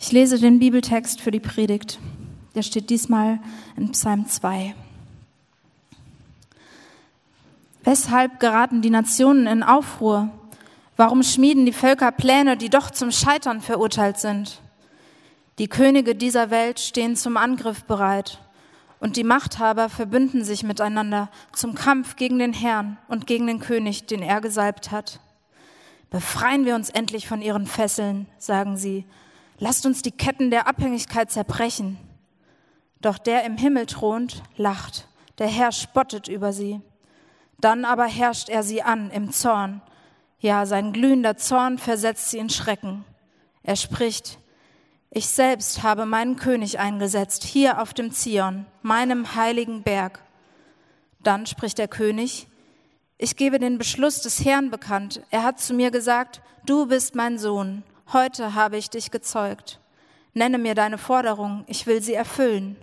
Ich lese den Bibeltext für die Predigt. Der steht diesmal in Psalm 2. Weshalb geraten die Nationen in Aufruhr? Warum schmieden die Völker Pläne, die doch zum Scheitern verurteilt sind? Die Könige dieser Welt stehen zum Angriff bereit und die Machthaber verbünden sich miteinander zum Kampf gegen den Herrn und gegen den König, den er gesalbt hat. Befreien wir uns endlich von ihren Fesseln, sagen sie. Lasst uns die Ketten der Abhängigkeit zerbrechen. Doch der im Himmel thront, lacht, der Herr spottet über sie. Dann aber herrscht er sie an im Zorn. Ja, sein glühender Zorn versetzt sie in Schrecken. Er spricht, ich selbst habe meinen König eingesetzt, hier auf dem Zion, meinem heiligen Berg. Dann spricht der König, ich gebe den Beschluss des Herrn bekannt. Er hat zu mir gesagt, du bist mein Sohn, heute habe ich dich gezeugt. Nenne mir deine Forderung, ich will sie erfüllen.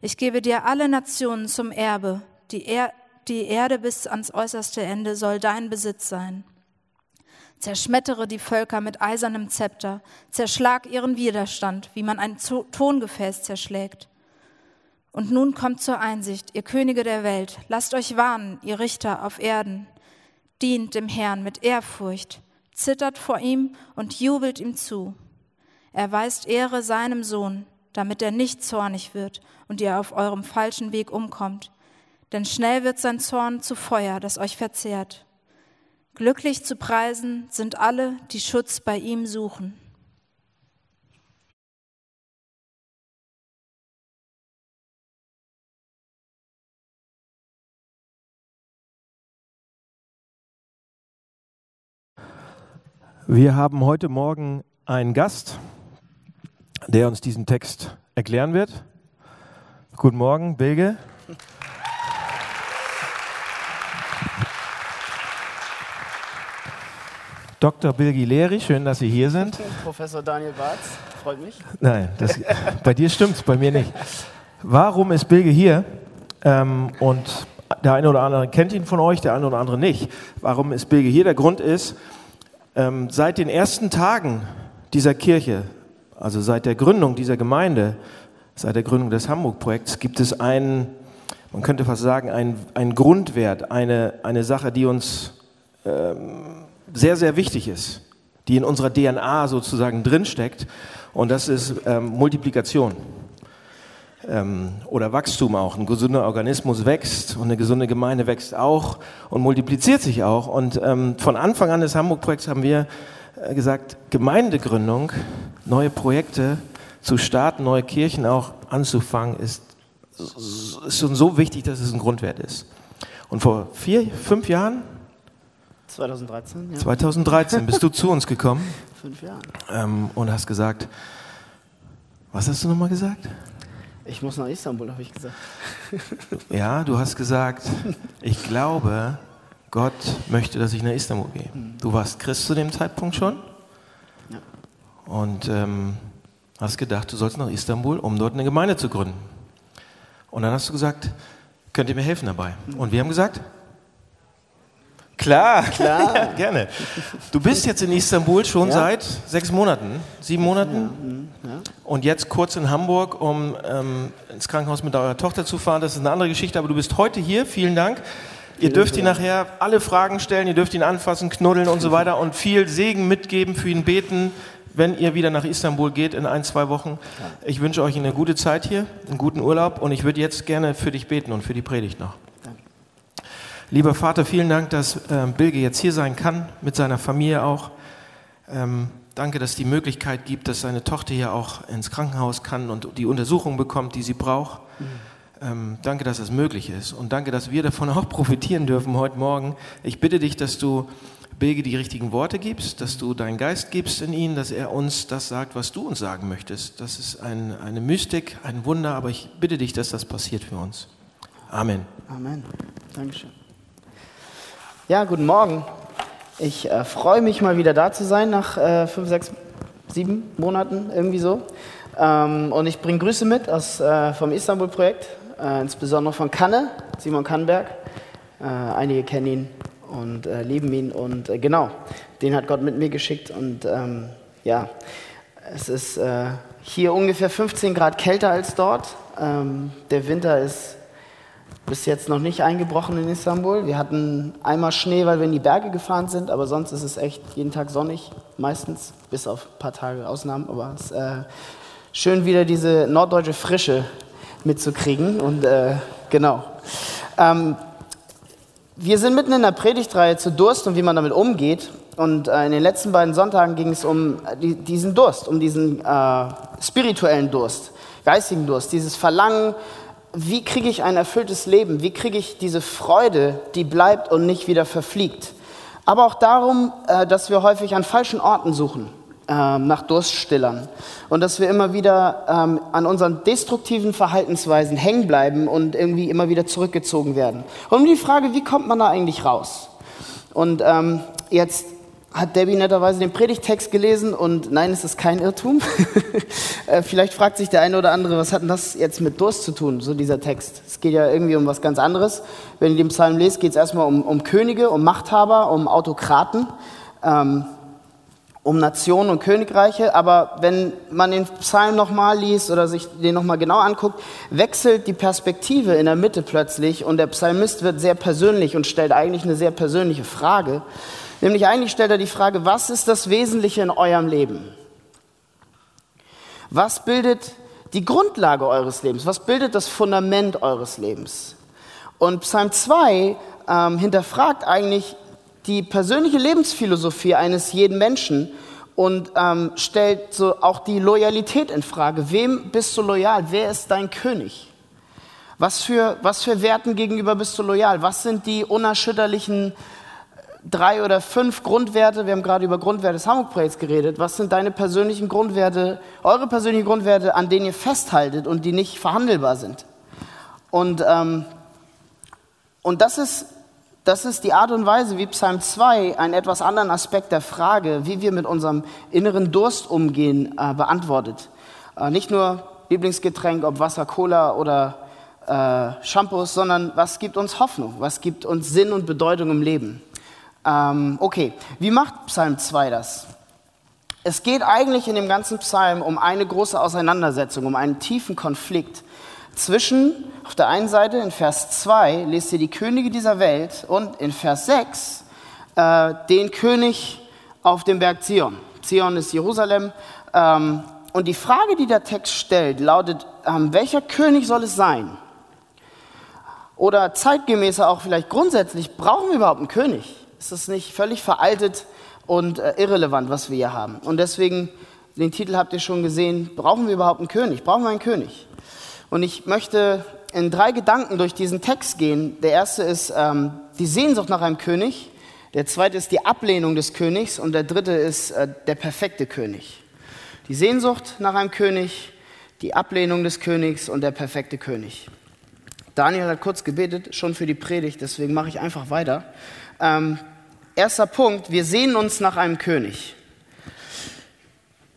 Ich gebe dir alle Nationen zum Erbe, die, er die Erde bis ans äußerste Ende soll dein Besitz sein. Zerschmettere die Völker mit eisernem Zepter, zerschlag ihren Widerstand, wie man ein Tongefäß zerschlägt. Und nun kommt zur Einsicht, ihr Könige der Welt, lasst euch warnen, ihr Richter auf Erden, dient dem Herrn mit Ehrfurcht, zittert vor ihm und jubelt ihm zu. Erweist Ehre seinem Sohn, damit er nicht zornig wird und ihr auf eurem falschen Weg umkommt. Denn schnell wird sein Zorn zu Feuer, das euch verzehrt. Glücklich zu preisen sind alle, die Schutz bei ihm suchen. Wir haben heute Morgen einen Gast, der uns diesen Text erklären wird. Guten Morgen, Bilge. Dr. Bilgi Leri, schön, dass Sie hier sind. Professor Daniel Barz, freut mich. Nein, das, bei dir stimmt's, bei mir nicht. Warum ist Bilge hier? Ähm, und der eine oder andere kennt ihn von euch, der eine oder andere nicht. Warum ist Bilge hier? Der Grund ist, ähm, seit den ersten Tagen dieser Kirche, also seit der Gründung dieser Gemeinde, seit der Gründung des Hamburg-Projekts, gibt es einen, man könnte fast sagen, einen, einen Grundwert, eine, eine Sache, die uns ähm, sehr, sehr wichtig ist, die in unserer DNA sozusagen drinsteckt. Und das ist ähm, Multiplikation ähm, oder Wachstum auch. Ein gesunder Organismus wächst und eine gesunde Gemeinde wächst auch und multipliziert sich auch. Und ähm, von Anfang an des Hamburg-Projekts haben wir äh, gesagt, Gemeindegründung, neue Projekte zu starten, neue Kirchen auch anzufangen, ist, ist schon so wichtig, dass es ein Grundwert ist. Und vor vier, fünf Jahren 2013, ja. 2013 bist du zu uns gekommen. Fünf Jahre. Ähm, und hast gesagt, was hast du nochmal gesagt? Ich muss nach Istanbul, habe ich gesagt. ja, du hast gesagt, ich glaube, Gott möchte, dass ich nach Istanbul gehe. Mhm. Du warst Christ zu dem Zeitpunkt schon. Ja. Und ähm, hast gedacht, du sollst nach Istanbul, um dort eine Gemeinde zu gründen. Und dann hast du gesagt, könnt ihr mir helfen dabei? Mhm. Und wir haben gesagt, Klar, Klar. ja, gerne. Du bist jetzt in Istanbul schon ja. seit sechs Monaten, sieben Monaten. Mhm, ja. Und jetzt kurz in Hamburg, um ähm, ins Krankenhaus mit eurer Tochter zu fahren. Das ist eine andere Geschichte, aber du bist heute hier. Vielen Dank. Ihr dürft ihn nachher alle Fragen stellen, ihr dürft ihn anfassen, knuddeln und so weiter und viel Segen mitgeben, für ihn beten, wenn ihr wieder nach Istanbul geht in ein, zwei Wochen. Ich wünsche euch eine gute Zeit hier, einen guten Urlaub und ich würde jetzt gerne für dich beten und für die Predigt noch. Lieber Vater, vielen Dank, dass äh, Bilge jetzt hier sein kann, mit seiner Familie auch. Ähm, danke, dass es die Möglichkeit gibt, dass seine Tochter hier auch ins Krankenhaus kann und die Untersuchung bekommt, die sie braucht. Mhm. Ähm, danke, dass das möglich ist. Und danke, dass wir davon auch profitieren dürfen heute Morgen. Ich bitte dich, dass du Bilge die richtigen Worte gibst, dass du deinen Geist gibst in ihn, dass er uns das sagt, was du uns sagen möchtest. Das ist ein, eine Mystik, ein Wunder, aber ich bitte dich, dass das passiert für uns. Amen. Amen. Dankeschön. Ja, guten Morgen. Ich äh, freue mich mal wieder da zu sein nach äh, fünf, sechs, sieben Monaten irgendwie so. Ähm, und ich bringe Grüße mit aus, äh, vom Istanbul-Projekt, äh, insbesondere von Kanne, Simon Kannberg. Äh, einige kennen ihn und äh, lieben ihn und genau, den hat Gott mit mir geschickt und ähm, ja, Es ist hier ungefähr 15 Grad kälter als dort. Ähm, der Winter ist bis jetzt noch nicht eingebrochen in Istanbul. Wir hatten einmal Schnee, weil wir in die Berge gefahren sind, aber sonst ist es echt jeden Tag sonnig, meistens, bis auf ein paar Tage Ausnahmen. Aber es ist äh, schön, wieder diese norddeutsche Frische mitzukriegen. Und äh, genau. Ähm, wir sind mitten in der Predigtreihe zu Durst und wie man damit umgeht. Und äh, in den letzten beiden Sonntagen ging es um die, diesen Durst, um diesen äh, spirituellen Durst, geistigen Durst, dieses Verlangen, wie kriege ich ein erfülltes Leben? Wie kriege ich diese Freude, die bleibt und nicht wieder verfliegt? Aber auch darum, äh, dass wir häufig an falschen Orten suchen, ähm, nach Durststillern. Und dass wir immer wieder ähm, an unseren destruktiven Verhaltensweisen hängen bleiben und irgendwie immer wieder zurückgezogen werden. Und um die Frage, wie kommt man da eigentlich raus? Und ähm, jetzt hat Debbie netterweise den Predigtext gelesen und nein, es ist kein Irrtum. Äh, vielleicht fragt sich der eine oder andere, was hat denn das jetzt mit Durst zu tun, so dieser Text? Es geht ja irgendwie um was ganz anderes. Wenn ihr den Psalm lest, geht es erstmal um, um, Könige, um Machthaber, um Autokraten, ähm, um Nationen und Königreiche. Aber wenn man den Psalm nochmal liest oder sich den nochmal genau anguckt, wechselt die Perspektive in der Mitte plötzlich und der Psalmist wird sehr persönlich und stellt eigentlich eine sehr persönliche Frage. Nämlich eigentlich stellt er die Frage, was ist das Wesentliche in eurem Leben? Was bildet die Grundlage eures Lebens? Was bildet das Fundament eures Lebens? Und Psalm 2 ähm, hinterfragt eigentlich die persönliche Lebensphilosophie eines jeden Menschen und ähm, stellt so auch die Loyalität in Frage. Wem bist du loyal? Wer ist dein König? Was für, was für Werten gegenüber bist du loyal? Was sind die unerschütterlichen drei oder fünf Grundwerte, wir haben gerade über Grundwerte des Hamburg-Projekts geredet, was sind deine persönlichen Grundwerte, eure persönlichen Grundwerte, an denen ihr festhaltet und die nicht verhandelbar sind? Und, ähm, und das, ist, das ist die Art und Weise, wie Psalm 2 einen etwas anderen Aspekt der Frage, wie wir mit unserem inneren Durst umgehen, äh, beantwortet. Äh, nicht nur Lieblingsgetränk, ob Wasser, Cola oder äh, Shampoos, sondern was gibt uns Hoffnung, was gibt uns Sinn und Bedeutung im Leben. Ähm, okay, wie macht Psalm 2 das? Es geht eigentlich in dem ganzen Psalm um eine große Auseinandersetzung, um einen tiefen Konflikt zwischen, auf der einen Seite in Vers 2 lest ihr die Könige dieser Welt und in Vers 6 äh, den König auf dem Berg Zion. Zion ist Jerusalem. Ähm, und die Frage, die der Text stellt, lautet, ähm, welcher König soll es sein? Oder zeitgemäßer auch vielleicht grundsätzlich, brauchen wir überhaupt einen König? Ist das nicht völlig veraltet und äh, irrelevant, was wir hier haben? Und deswegen, den Titel habt ihr schon gesehen, brauchen wir überhaupt einen König? Brauchen wir einen König? Und ich möchte in drei Gedanken durch diesen Text gehen. Der erste ist ähm, die Sehnsucht nach einem König. Der zweite ist die Ablehnung des Königs. Und der dritte ist äh, der perfekte König. Die Sehnsucht nach einem König, die Ablehnung des Königs und der perfekte König. Daniel hat kurz gebetet, schon für die Predigt, deswegen mache ich einfach weiter. Ähm, Erster Punkt, wir sehen uns nach einem König.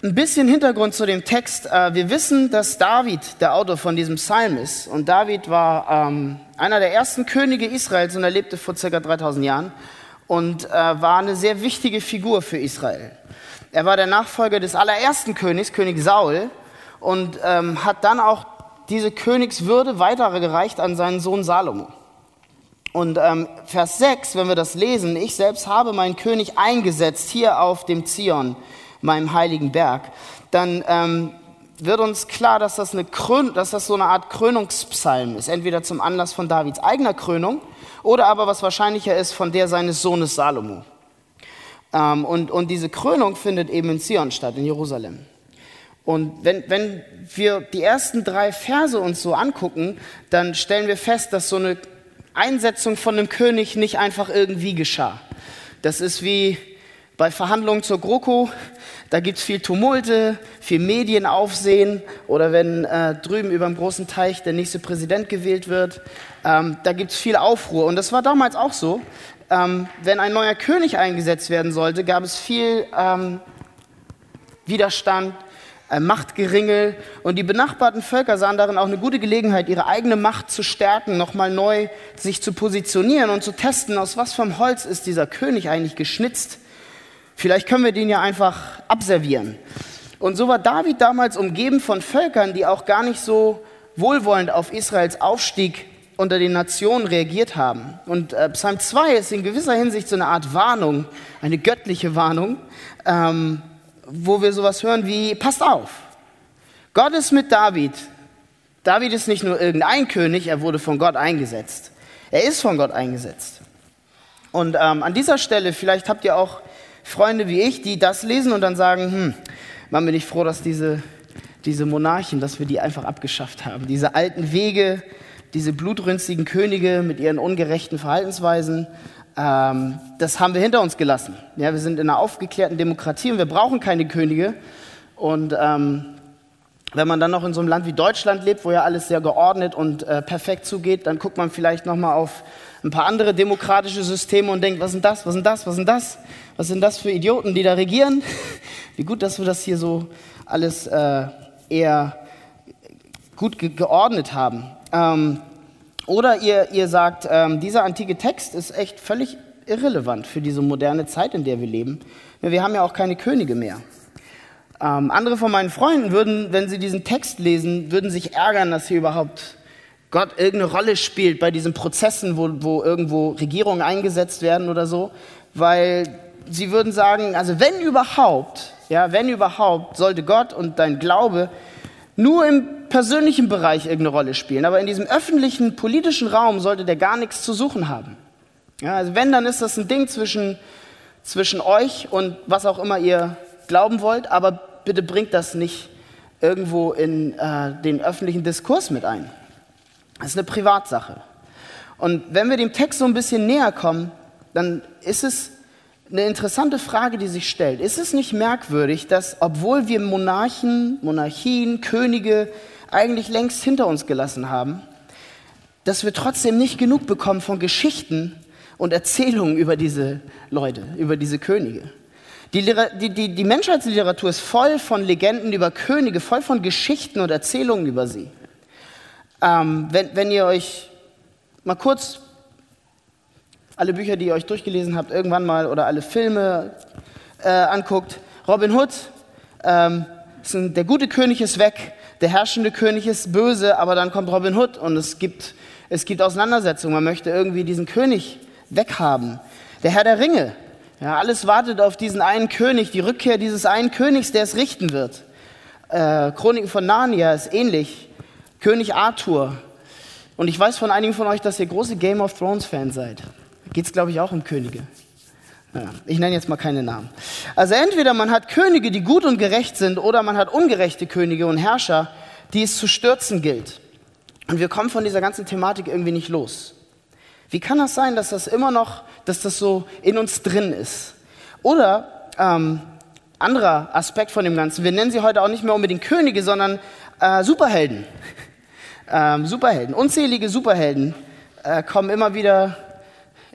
Ein bisschen Hintergrund zu dem Text. Äh, wir wissen, dass David der Autor von diesem Psalm ist. Und David war ähm, einer der ersten Könige Israels und er lebte vor ca. 3000 Jahren und äh, war eine sehr wichtige Figur für Israel. Er war der Nachfolger des allerersten Königs, König Saul, und ähm, hat dann auch diese Königswürde weitergereicht an seinen Sohn Salomo. Und ähm, Vers 6, wenn wir das lesen, ich selbst habe meinen König eingesetzt hier auf dem Zion, meinem heiligen Berg, dann ähm, wird uns klar, dass das, eine Krön dass das so eine Art Krönungspsalm ist. Entweder zum Anlass von Davids eigener Krönung oder aber, was wahrscheinlicher ist, von der seines Sohnes Salomo. Ähm, und, und diese Krönung findet eben in Zion statt, in Jerusalem. Und wenn, wenn wir die ersten drei Verse uns so angucken, dann stellen wir fest, dass so eine Einsetzung von einem König nicht einfach irgendwie geschah. Das ist wie bei Verhandlungen zur GroKo, da gibt es viel Tumulte, viel Medienaufsehen oder wenn äh, drüben über dem großen Teich der nächste Präsident gewählt wird, ähm, da gibt es viel Aufruhr. Und das war damals auch so. Ähm, wenn ein neuer König eingesetzt werden sollte, gab es viel ähm, Widerstand, äh, Machtgeringel. Und die benachbarten Völker sahen darin auch eine gute Gelegenheit, ihre eigene Macht zu stärken, nochmal neu sich zu positionieren und zu testen, aus was vom Holz ist dieser König eigentlich geschnitzt. Vielleicht können wir den ja einfach abservieren. Und so war David damals umgeben von Völkern, die auch gar nicht so wohlwollend auf Israels Aufstieg unter den Nationen reagiert haben. Und äh, Psalm 2 ist in gewisser Hinsicht so eine Art Warnung, eine göttliche Warnung, ähm, wo wir sowas hören wie, passt auf, Gott ist mit David. David ist nicht nur irgendein König, er wurde von Gott eingesetzt. Er ist von Gott eingesetzt. Und ähm, an dieser Stelle, vielleicht habt ihr auch Freunde wie ich, die das lesen und dann sagen, hm, man bin ich froh, dass diese, diese Monarchen, dass wir die einfach abgeschafft haben. Diese alten Wege, diese blutrünstigen Könige mit ihren ungerechten Verhaltensweisen, ähm, das haben wir hinter uns gelassen. Ja, wir sind in einer aufgeklärten Demokratie und wir brauchen keine Könige. Und ähm, wenn man dann noch in so einem Land wie Deutschland lebt, wo ja alles sehr geordnet und äh, perfekt zugeht, dann guckt man vielleicht noch mal auf ein paar andere demokratische Systeme und denkt, was sind das, was sind das, was sind das, was sind das für Idioten, die da regieren? Wie gut, dass wir das hier so alles äh, eher gut ge geordnet haben. Ähm, oder ihr, ihr sagt, ähm, dieser antike Text ist echt völlig irrelevant für diese moderne Zeit, in der wir leben. Wir haben ja auch keine Könige mehr. Ähm, andere von meinen Freunden würden, wenn sie diesen Text lesen, würden sich ärgern, dass hier überhaupt Gott irgendeine Rolle spielt bei diesen Prozessen, wo, wo irgendwo Regierungen eingesetzt werden oder so, weil sie würden sagen, also wenn überhaupt, ja, wenn überhaupt, sollte Gott und dein Glaube nur im persönlichen Bereich irgendeine Rolle spielen, aber in diesem öffentlichen politischen Raum sollte der gar nichts zu suchen haben. Ja, also wenn, dann ist das ein Ding zwischen, zwischen euch und was auch immer ihr glauben wollt, aber bitte bringt das nicht irgendwo in äh, den öffentlichen Diskurs mit ein. Das ist eine Privatsache. Und wenn wir dem Text so ein bisschen näher kommen, dann ist es eine interessante Frage, die sich stellt. Ist es nicht merkwürdig, dass obwohl wir Monarchen, Monarchien, Könige eigentlich längst hinter uns gelassen haben, dass wir trotzdem nicht genug bekommen von Geschichten und Erzählungen über diese Leute, über diese Könige? Die, die, die, die Menschheitsliteratur ist voll von Legenden über Könige, voll von Geschichten und Erzählungen über sie. Ähm, wenn, wenn ihr euch mal kurz alle Bücher, die ihr euch durchgelesen habt, irgendwann mal oder alle Filme äh, anguckt, Robin Hood, ähm, ein, der gute König ist weg, der herrschende König ist böse, aber dann kommt Robin Hood und es gibt, es gibt Auseinandersetzungen. Man möchte irgendwie diesen König weghaben. Der Herr der Ringe, ja, alles wartet auf diesen einen König, die Rückkehr dieses einen Königs, der es richten wird. Äh, Chroniken von Narnia ist ähnlich. König Arthur. Und ich weiß von einigen von euch, dass ihr große Game of Thrones-Fans seid. Geht es, glaube ich, auch um Könige. Ich nenne jetzt mal keine Namen. Also entweder man hat Könige, die gut und gerecht sind, oder man hat ungerechte Könige und Herrscher, die es zu stürzen gilt. Und wir kommen von dieser ganzen Thematik irgendwie nicht los. Wie kann das sein, dass das immer noch, dass das so in uns drin ist? Oder ähm, anderer Aspekt von dem Ganzen, wir nennen sie heute auch nicht mehr unbedingt Könige, sondern äh, Superhelden. Ähm, Superhelden, unzählige Superhelden äh, kommen immer wieder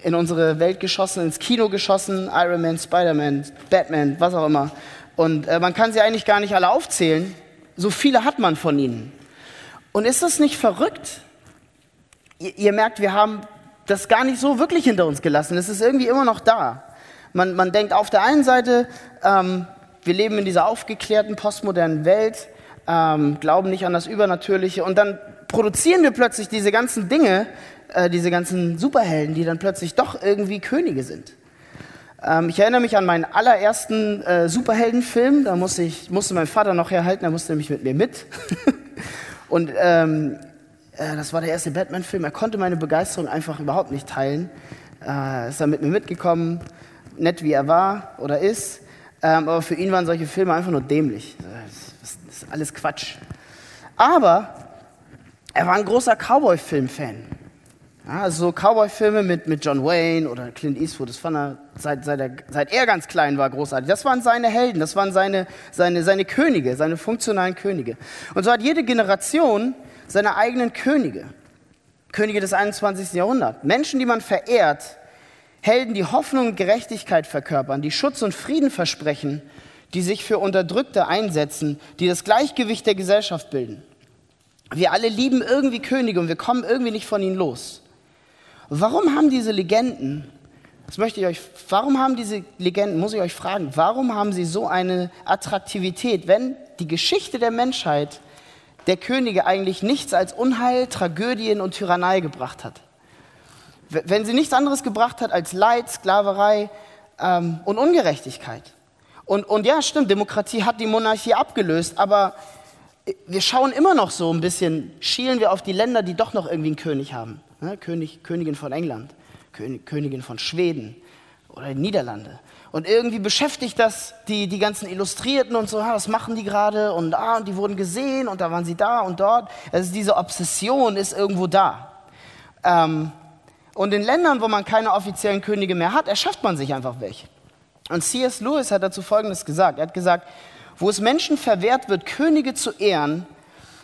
in unsere Welt geschossen, ins Kino geschossen, Iron Man, Spider-Man, Batman, was auch immer. Und äh, man kann sie eigentlich gar nicht alle aufzählen. So viele hat man von ihnen. Und ist das nicht verrückt? Ihr, ihr merkt, wir haben das gar nicht so wirklich hinter uns gelassen. Es ist irgendwie immer noch da. Man, man denkt auf der einen Seite, ähm, wir leben in dieser aufgeklärten, postmodernen Welt, ähm, glauben nicht an das Übernatürliche und dann produzieren wir plötzlich diese ganzen Dinge, äh, diese ganzen Superhelden, die dann plötzlich doch irgendwie Könige sind. Ähm, ich erinnere mich an meinen allerersten äh, Superheldenfilm, da musste, ich, musste mein Vater noch herhalten, er musste nämlich mit mir mit. und ähm, äh, das war der erste Batman-Film, er konnte meine Begeisterung einfach überhaupt nicht teilen. Äh, ist dann mit mir mitgekommen, nett wie er war oder ist. Ähm, aber für ihn waren solche Filme einfach nur dämlich. Das ist alles Quatsch. Aber er war ein großer Cowboy-Film-Fan. Ja, also so Cowboy-Filme mit, mit John Wayne oder Clint Eastwood, das fand er seit, seit, er, seit er ganz klein war großartig. Das waren seine Helden, das waren seine, seine, seine Könige, seine funktionalen Könige. Und so hat jede Generation seine eigenen Könige. Könige des 21. Jahrhunderts. Menschen, die man verehrt, Helden, die Hoffnung und Gerechtigkeit verkörpern, die Schutz und Frieden versprechen, die sich für Unterdrückte einsetzen, die das Gleichgewicht der Gesellschaft bilden. Wir alle lieben irgendwie Könige und wir kommen irgendwie nicht von ihnen los. Warum haben diese Legenden Das möchte ich euch, warum haben diese Legenden, muss ich euch fragen, warum haben sie so eine Attraktivität, wenn die Geschichte der Menschheit der Könige eigentlich nichts als Unheil, Tragödien und Tyrannei gebracht hat? Wenn sie nichts anderes gebracht hat als Leid, Sklaverei ähm, und Ungerechtigkeit. Und, und ja, stimmt, Demokratie hat die Monarchie abgelöst, aber wir schauen immer noch so ein bisschen, schielen wir auf die Länder, die doch noch irgendwie einen König haben. Ne? König, Königin von England, König, Königin von Schweden oder Niederlande. Und irgendwie beschäftigt das die, die ganzen Illustrierten und so, ah, was machen die gerade? Und, ah, und die wurden gesehen und da waren sie da und dort. Also diese Obsession ist irgendwo da. Ähm, und in Ländern, wo man keine offiziellen Könige mehr hat, erschafft man sich einfach welche. Und C.S. Lewis hat dazu Folgendes gesagt. Er hat gesagt, wo es Menschen verwehrt wird, Könige zu ehren,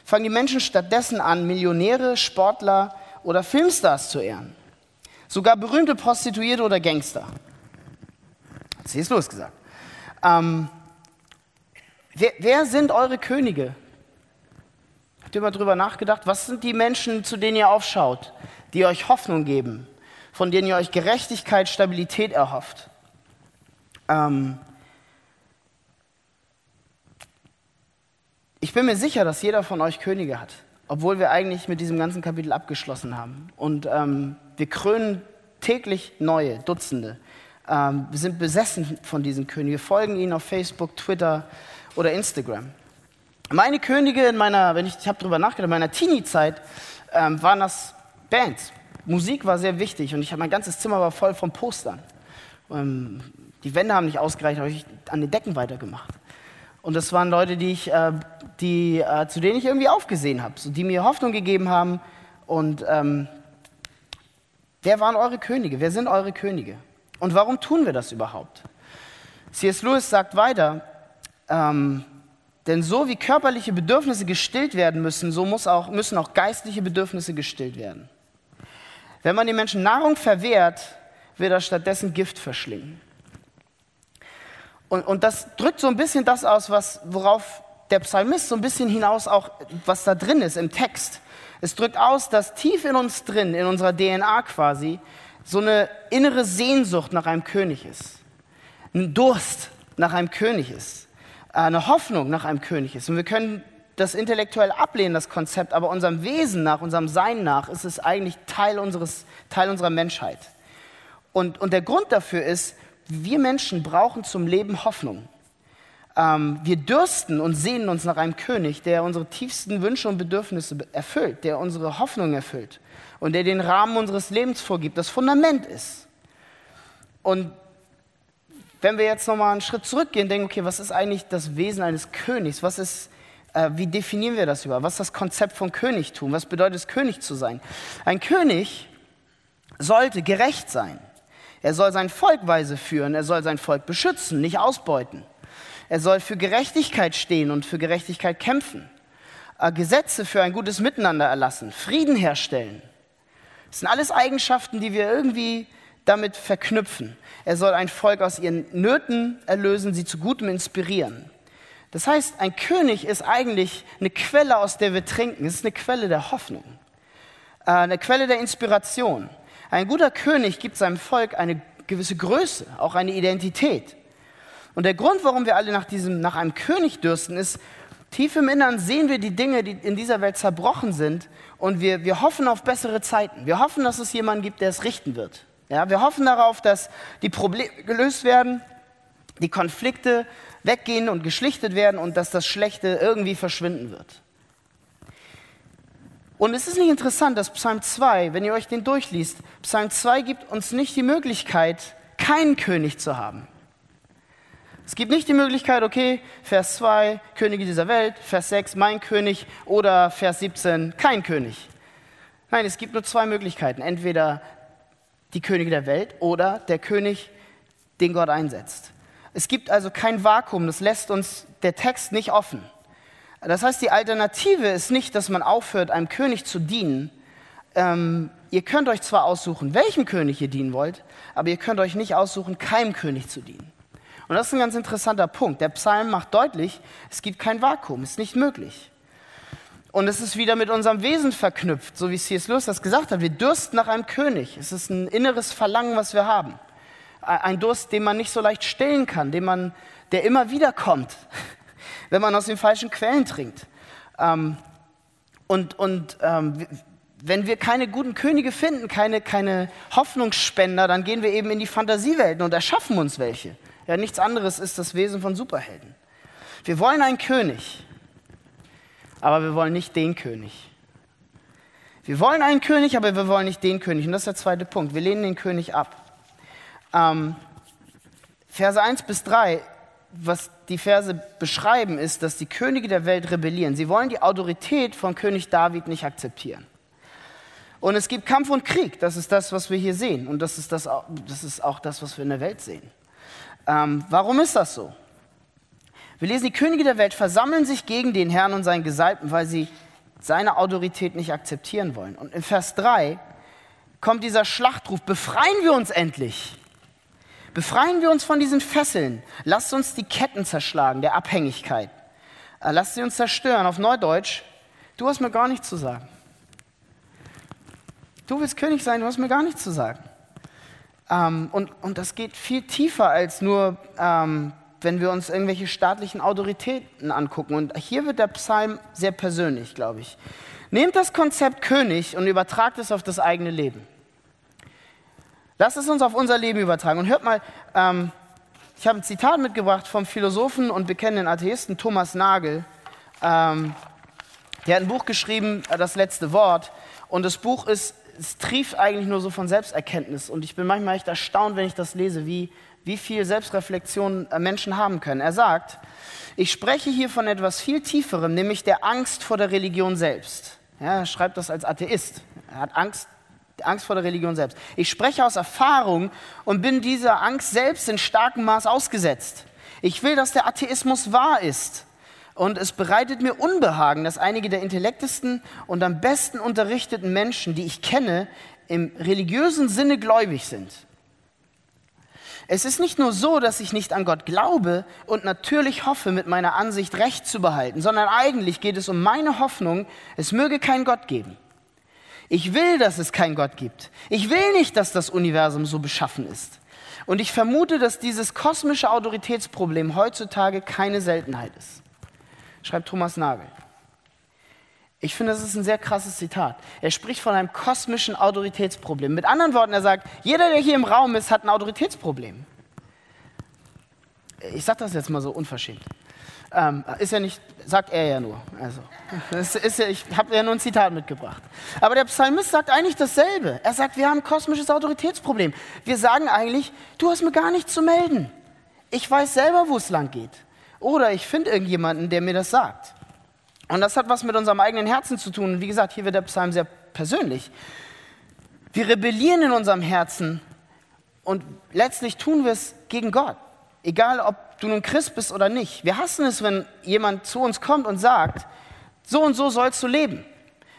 fangen die Menschen stattdessen an, Millionäre, Sportler oder Filmstars zu ehren. Sogar berühmte Prostituierte oder Gangster. Hat C.S. Lewis gesagt. Ähm, wer, wer sind eure Könige? Habt ihr mal drüber nachgedacht? Was sind die Menschen, zu denen ihr aufschaut? die euch Hoffnung geben, von denen ihr euch Gerechtigkeit, Stabilität erhofft. Ähm ich bin mir sicher, dass jeder von euch Könige hat, obwohl wir eigentlich mit diesem ganzen Kapitel abgeschlossen haben. Und ähm, wir krönen täglich neue, Dutzende. Ähm, wir sind besessen von diesen Königen. Wir folgen ihnen auf Facebook, Twitter oder Instagram. Meine Könige in meiner, wenn ich, ich habe darüber nachgedacht, in meiner Teenie-Zeit ähm, waren das Bands. Musik war sehr wichtig und ich habe mein ganzes Zimmer war voll von Postern. Ähm, die Wände haben nicht ausgereicht, habe ich an den Decken weitergemacht. Und das waren Leute, die ich, äh, die, äh, zu denen ich irgendwie aufgesehen habe, so, die mir Hoffnung gegeben haben. Und ähm, wer waren eure Könige? Wer sind eure Könige? Und warum tun wir das überhaupt? C.S. Lewis sagt weiter, ähm, denn so wie körperliche Bedürfnisse gestillt werden müssen, so muss auch, müssen auch geistliche Bedürfnisse gestillt werden. Wenn man den Menschen Nahrung verwehrt, wird er stattdessen Gift verschlingen. Und, und das drückt so ein bisschen das aus, was, worauf der Psalmist so ein bisschen hinaus auch, was da drin ist im Text. Es drückt aus, dass tief in uns drin, in unserer DNA quasi, so eine innere Sehnsucht nach einem König ist. Ein Durst nach einem König ist. Eine Hoffnung nach einem König ist. Und wir können das intellektuell ablehnen, das Konzept, aber unserem Wesen nach, unserem Sein nach, ist es eigentlich Teil, unseres, Teil unserer Menschheit. Und, und der Grund dafür ist, wir Menschen brauchen zum Leben Hoffnung. Ähm, wir dürsten und sehnen uns nach einem König, der unsere tiefsten Wünsche und Bedürfnisse erfüllt, der unsere Hoffnung erfüllt und der den Rahmen unseres Lebens vorgibt, das Fundament ist. Und wenn wir jetzt nochmal einen Schritt zurückgehen, denken, okay, was ist eigentlich das Wesen eines Königs? Was ist äh, wie definieren wir das überhaupt? Was ist das Konzept von Königtum? Was bedeutet es, König zu sein? Ein König sollte gerecht sein. Er soll sein Volk weise führen, er soll sein Volk beschützen, nicht ausbeuten. Er soll für Gerechtigkeit stehen und für Gerechtigkeit kämpfen. Äh, Gesetze für ein gutes Miteinander erlassen, Frieden herstellen. Das sind alles Eigenschaften, die wir irgendwie damit verknüpfen. Er soll ein Volk aus ihren Nöten erlösen, sie zu Gutem inspirieren. Das heißt, ein König ist eigentlich eine Quelle, aus der wir trinken. Es ist eine Quelle der Hoffnung, äh, eine Quelle der Inspiration. Ein guter König gibt seinem Volk eine gewisse Größe, auch eine Identität. Und der Grund, warum wir alle nach, diesem, nach einem König dürsten, ist, tief im Innern sehen wir die Dinge, die in dieser Welt zerbrochen sind und wir, wir hoffen auf bessere Zeiten. Wir hoffen, dass es jemanden gibt, der es richten wird. Ja, wir hoffen darauf, dass die Probleme gelöst werden, die Konflikte weggehen und geschlichtet werden und dass das Schlechte irgendwie verschwinden wird. Und es ist nicht interessant, dass Psalm 2, wenn ihr euch den durchliest, Psalm 2 gibt uns nicht die Möglichkeit, keinen König zu haben. Es gibt nicht die Möglichkeit, okay, Vers 2, Könige dieser Welt, Vers 6, mein König oder Vers 17, kein König. Nein, es gibt nur zwei Möglichkeiten. Entweder die Könige der Welt oder der König, den Gott einsetzt. Es gibt also kein Vakuum, das lässt uns der Text nicht offen. Das heißt, die Alternative ist nicht, dass man aufhört, einem König zu dienen. Ähm, ihr könnt euch zwar aussuchen, welchem König ihr dienen wollt, aber ihr könnt euch nicht aussuchen, keinem König zu dienen. Und das ist ein ganz interessanter Punkt. Der Psalm macht deutlich, es gibt kein Vakuum, es ist nicht möglich. Und es ist wieder mit unserem Wesen verknüpft, so wie C.S. Lewis das gesagt hat. Wir dürsten nach einem König. Es ist ein inneres Verlangen, was wir haben. ein Durst, den man nicht so leicht stillen kann, den man, der immer wieder kommt, wenn man aus den falschen Quellen trinkt. Ähm, und und ähm, wenn wir keine guten Könige finden, keine, keine Hoffnungsspender, dann gehen wir eben in die Fantasiewelten und erschaffen uns welche. Ja, nichts anderes ist das Wesen von Superhelden. Wir wollen einen König, aber wir wollen nicht den König. Wir wollen einen König, aber wir wollen nicht den König. Und das ist der zweite Punkt. Wir lehnen den König ab. Ähm, Verse 1 bis 3, was die Verse beschreiben, ist, dass die Könige der Welt rebellieren. Sie wollen die Autorität von König David nicht akzeptieren. Und es gibt Kampf und Krieg. Das ist das, was wir hier sehen. Und das ist, das, das ist auch das, was wir in der Welt sehen. Ähm, warum ist das so? Wir lesen, die Könige der Welt versammeln sich gegen den Herrn und seinen Gesalbten, weil sie seine Autorität nicht akzeptieren wollen. Und in Vers 3 kommt dieser Schlachtruf, befreien wir uns endlich. Befreien wir uns von diesen Fesseln. Lasst uns die Ketten zerschlagen, der Abhängigkeit. Äh, lasst sie uns zerstören. Auf Neudeutsch, du hast mir gar nichts zu sagen. Du willst König sein, du hast mir gar nichts zu sagen. Ähm, und, und das geht viel tiefer als nur ähm, wenn wir uns irgendwelche staatlichen Autoritäten angucken. Und hier wird der Psalm sehr persönlich, glaube ich. Nehmt das Konzept König und übertragt es auf das eigene Leben. Lasst es uns auf unser Leben übertragen. Und hört mal, ähm, ich habe ein Zitat mitgebracht vom Philosophen und bekennenden Atheisten Thomas Nagel. Ähm, der hat ein Buch geschrieben, äh, Das letzte Wort. Und das Buch ist, es trieft eigentlich nur so von Selbsterkenntnis. Und ich bin manchmal echt erstaunt, wenn ich das lese, wie, wie viel Selbstreflexion äh, Menschen haben können. Er sagt, ich spreche hier von etwas viel Tieferem, nämlich der Angst vor der Religion selbst. Ja, er schreibt das als Atheist. Er hat Angst, Angst vor der Religion selbst. Ich spreche aus Erfahrung und bin dieser Angst selbst in starkem Maß ausgesetzt. Ich will, dass der Atheismus wahr ist. Und es bereitet mir Unbehagen, dass einige der intellektesten und am besten unterrichteten Menschen, die ich kenne, im religiösen Sinne gläubig sind. Es ist nicht nur so, dass ich nicht an Gott glaube und natürlich hoffe, mit meiner Ansicht Recht zu behalten, sondern eigentlich geht es um meine Hoffnung, es möge keinen Gott geben. Ich will, dass es keinen Gott gibt. Ich will nicht, dass das Universum so beschaffen ist. Und ich vermute, dass dieses kosmische Autoritätsproblem heutzutage keine Seltenheit ist. Schreibt Thomas Nagel. Ich finde, das ist ein sehr krasses Zitat. Er spricht von einem kosmischen Autoritätsproblem. Mit anderen Worten, er sagt, jeder, der hier im Raum ist, hat ein Autoritätsproblem. Ich sage das jetzt mal so unverschämt. Ähm, ist ja nicht, sagt er ja nur. Also, ja, ich habe ja nur ein Zitat mitgebracht. Aber der Psalmist sagt eigentlich dasselbe. Er sagt, wir haben ein kosmisches Autoritätsproblem. Wir sagen eigentlich, du hast mir gar nichts zu melden. Ich weiß selber, wo es lang geht. Oder ich finde irgendjemanden, der mir das sagt. Und das hat was mit unserem eigenen Herzen zu tun. Und wie gesagt, hier wird der Psalm sehr persönlich. Wir rebellieren in unserem Herzen und letztlich tun wir es gegen Gott. Egal, ob du nun Christ bist oder nicht. Wir hassen es, wenn jemand zu uns kommt und sagt, so und so sollst du leben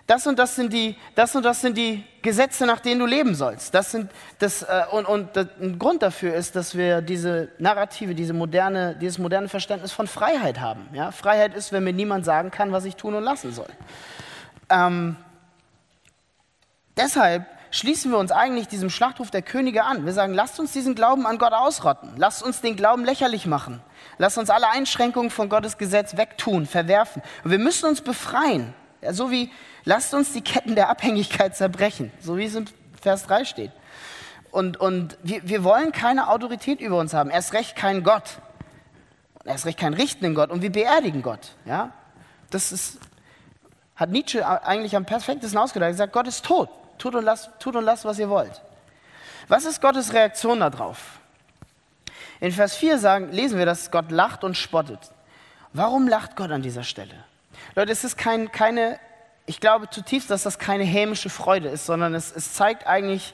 das und das sind die, das und das sind die Gesetze, nach denen du leben sollst. Das sind das, äh, und, und das, ein Grund dafür ist, dass wir diese Narrative, diese moderne, dieses moderne Verständnis von Freiheit haben. Ja? Freiheit ist, wenn mir niemand sagen kann, was ich tun und lassen soll. Ähm, deshalb schließen wir uns eigentlich diesem Schlachtruf der Könige an. Wir sagen, lasst uns diesen Glauben an Gott ausrotten. Lasst uns den Glauben lächerlich machen. Lasst uns alle Einschränkungen von Gottes Gesetz wegtun, verwerfen. Und wir müssen uns befreien. Ja, so wie Lasst uns die Ketten der Abhängigkeit zerbrechen, so wie es in Vers 3 steht. Und, und wir, wir wollen keine Autorität über uns haben, erst recht keinen Gott. Erst recht keinen richtenden Gott und wir beerdigen Gott. Ja? Das ist, hat Nietzsche eigentlich am perfektesten ausgedrückt. Er gesagt, Gott ist tot. Tut und, lasst, tut und lasst, was ihr wollt. Was ist Gottes Reaktion darauf? In Vers 4 sagen, lesen wir, dass Gott lacht und spottet. Warum lacht Gott an dieser Stelle? Leute, es ist kein, keine ich glaube zutiefst, dass das keine hämische Freude ist, sondern es, es zeigt eigentlich,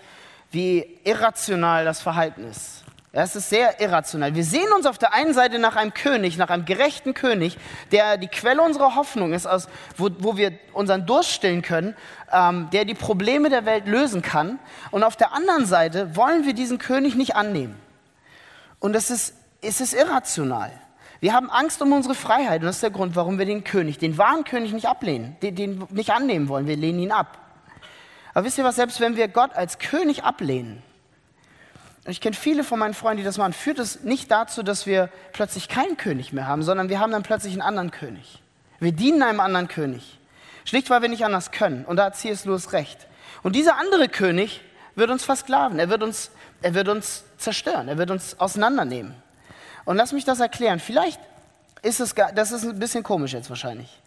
wie irrational das Verhalten ist. Ja, es ist sehr irrational. Wir sehen uns auf der einen Seite nach einem König, nach einem gerechten König, der die Quelle unserer Hoffnung ist, aus, wo, wo wir unseren Durst stillen können, ähm, der die Probleme der Welt lösen kann. Und auf der anderen Seite wollen wir diesen König nicht annehmen. Und es ist, es ist irrational. Wir haben Angst um unsere Freiheit und das ist der Grund, warum wir den König, den wahren König nicht ablehnen, den, den nicht annehmen wollen. Wir lehnen ihn ab. Aber wisst ihr was, selbst wenn wir Gott als König ablehnen, ich kenne viele von meinen Freunden, die das machen, führt es nicht dazu, dass wir plötzlich keinen König mehr haben, sondern wir haben dann plötzlich einen anderen König. Wir dienen einem anderen König. Schlicht, weil wir nicht anders können. Und da hat C.S. Lewis recht. Und dieser andere König wird uns versklaven. Er wird uns, er wird uns zerstören. Er wird uns auseinandernehmen. Und lass mich das erklären. Vielleicht ist es, das ist ein bisschen komisch jetzt wahrscheinlich.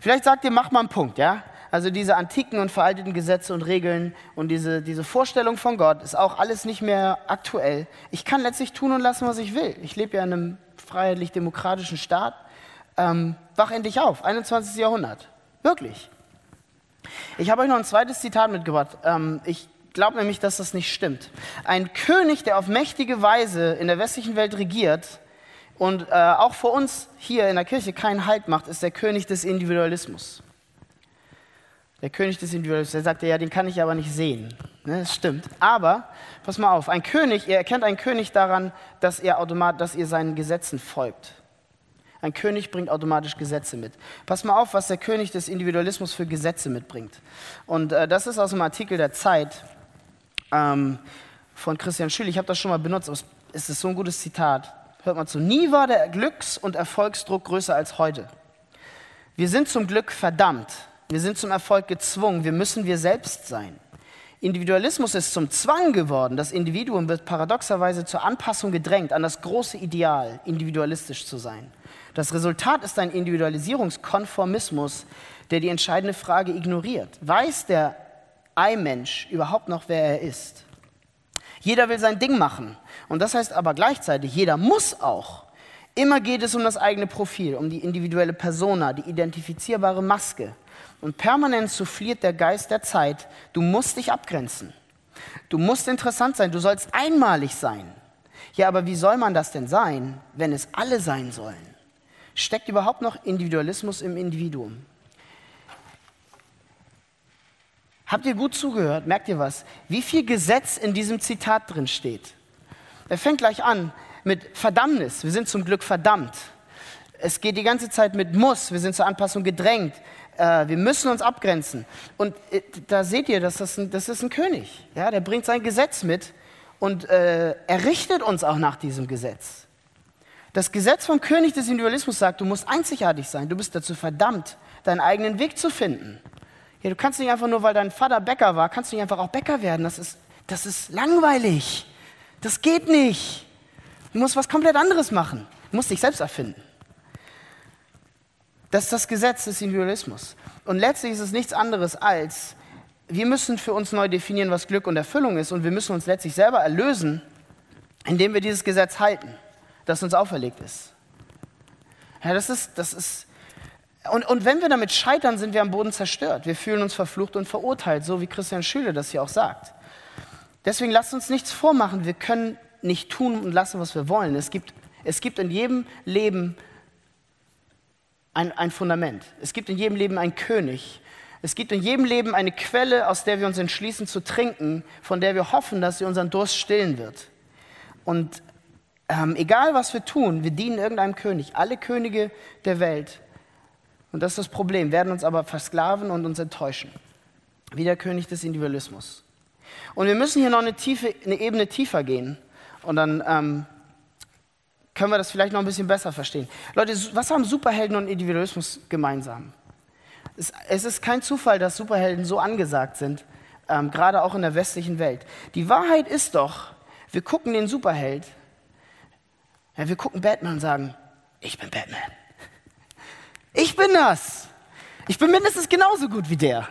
Vielleicht sagt ihr, mach mal einen Punkt, ja? Also diese antiken und veralteten Gesetze und Regeln und diese, diese Vorstellung von Gott ist auch alles nicht mehr aktuell. Ich kann letztlich tun und lassen, was ich will. Ich lebe ja in einem freiheitlich-demokratischen Staat. Ähm, wach endlich auf, 21. Jahrhundert. Wirklich. Ich habe euch noch ein zweites Zitat mitgebracht. Ähm, ich glaube nämlich, dass das nicht stimmt. Ein König, der auf mächtige Weise in der westlichen Welt regiert und äh, auch vor uns hier in der Kirche keinen Halt macht, ist der König des Individualismus. Der König des Individualismus, der sagte, ja, den kann ich aber nicht sehen. Ne, das stimmt. Aber, pass mal auf, ein König, ihr erkennt einen König daran, dass ihr, automat, dass ihr seinen Gesetzen folgt. Ein König bringt automatisch Gesetze mit. Pass mal auf, was der König des Individualismus für Gesetze mitbringt. Und äh, das ist aus einem Artikel der Zeit ähm, von Christian Schüll. Ich habe das schon mal benutzt, aber es ist so ein gutes Zitat. Hört mal zu. Nie war der Glücks- und Erfolgsdruck größer als heute. Wir sind zum Glück verdammt, wir sind zum Erfolg gezwungen. Wir müssen wir selbst sein. Individualismus ist zum Zwang geworden. Das Individuum wird paradoxerweise zur Anpassung gedrängt an das große Ideal, individualistisch zu sein. Das Resultat ist ein Individualisierungskonformismus, der die entscheidende Frage ignoriert. Weiß der Ei-Mensch überhaupt noch, wer er ist? Jeder will sein Ding machen. Und das heißt aber gleichzeitig, jeder muss auch. Immer geht es um das eigene Profil, um die individuelle Persona, die identifizierbare Maske. Und permanent souffliert der Geist der Zeit, du musst dich abgrenzen. Du musst interessant sein, du sollst einmalig sein. Ja, aber wie soll man das denn sein, wenn es alle sein sollen? Steckt überhaupt noch Individualismus im Individuum? Habt ihr gut zugehört? Merkt ihr was? Wie viel Gesetz in diesem Zitat drin steht? Er fängt gleich an mit Verdammnis. Wir sind zum Glück verdammt. Es geht die ganze Zeit mit muss. Wir sind zur Anpassung gedrängt. Äh, wir müssen uns abgrenzen. Und äh, da seht ihr, dass das, ein, das ist ein König. Ja, der bringt sein Gesetz mit und äh, er richtet uns auch nach diesem Gesetz. Das Gesetz vom König des Individualismus sagt, du musst einzigartig sein. Du bist dazu verdammt, deinen eigenen Weg zu finden. Ja, du kannst nicht einfach nur, weil dein Vater Bäcker war, kannst du nicht einfach auch Bäcker werden. Das ist, das ist langweilig. Das geht nicht. Du musst was komplett anderes machen. Du musst dich selbst erfinden. Das ist das Gesetz des Individualismus. Und letztlich ist es nichts anderes als, wir müssen für uns neu definieren, was Glück und Erfüllung ist. Und wir müssen uns letztlich selber erlösen, indem wir dieses Gesetz halten, das uns auferlegt ist. Ja, das ist, das ist, und, und wenn wir damit scheitern, sind wir am Boden zerstört. Wir fühlen uns verflucht und verurteilt, so wie Christian Schüle das hier auch sagt. Deswegen lasst uns nichts vormachen. Wir können nicht tun und lassen, was wir wollen. Es gibt, es gibt in jedem Leben ein, ein Fundament. Es gibt in jedem Leben einen König. Es gibt in jedem Leben eine Quelle, aus der wir uns entschließen zu trinken, von der wir hoffen, dass sie unseren Durst stillen wird. Und ähm, egal was wir tun, wir dienen irgendeinem König. Alle Könige der Welt, und das ist das Problem, werden uns aber versklaven und uns enttäuschen. Wie der König des Individualismus. Und wir müssen hier noch eine, tiefe, eine Ebene tiefer gehen. Und dann ähm, können wir das vielleicht noch ein bisschen besser verstehen. Leute, was haben Superhelden und Individualismus gemeinsam? Es, es ist kein Zufall, dass Superhelden so angesagt sind, ähm, gerade auch in der westlichen Welt. Die Wahrheit ist doch, wir gucken den Superheld, ja, wir gucken Batman und sagen, ich bin Batman. Ich bin das. Ich bin mindestens genauso gut wie der.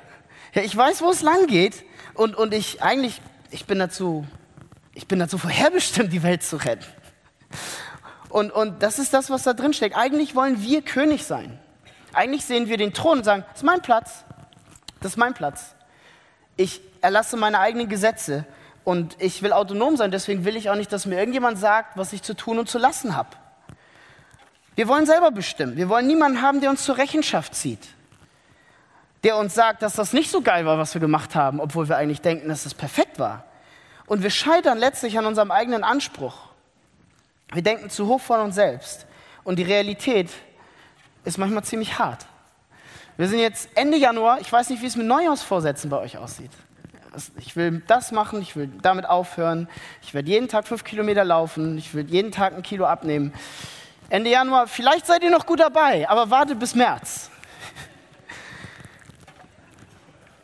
Ja, ich weiß, wo es lang geht und, und ich eigentlich, ich bin dazu, ich bin dazu vorherbestimmt, die Welt zu retten. Und, und das ist das, was da drin steckt. Eigentlich wollen wir König sein. Eigentlich sehen wir den Thron und sagen, das ist mein Platz. Das ist mein Platz. Ich erlasse meine eigenen Gesetze und ich will autonom sein. Deswegen will ich auch nicht, dass mir irgendjemand sagt, was ich zu tun und zu lassen habe. Wir wollen selber bestimmen. Wir wollen niemanden haben, der uns zur Rechenschaft zieht. Der uns sagt, dass das nicht so geil war, was wir gemacht haben, obwohl wir eigentlich denken, dass das perfekt war. Und wir scheitern letztlich an unserem eigenen Anspruch. Wir denken zu hoch von uns selbst. Und die Realität ist manchmal ziemlich hart. Wir sind jetzt Ende Januar. Ich weiß nicht, wie es mit Neujahrsvorsätzen bei euch aussieht. Ich will das machen, ich will damit aufhören. Ich werde jeden Tag fünf Kilometer laufen, ich will jeden Tag ein Kilo abnehmen. Ende Januar, vielleicht seid ihr noch gut dabei, aber wartet bis März.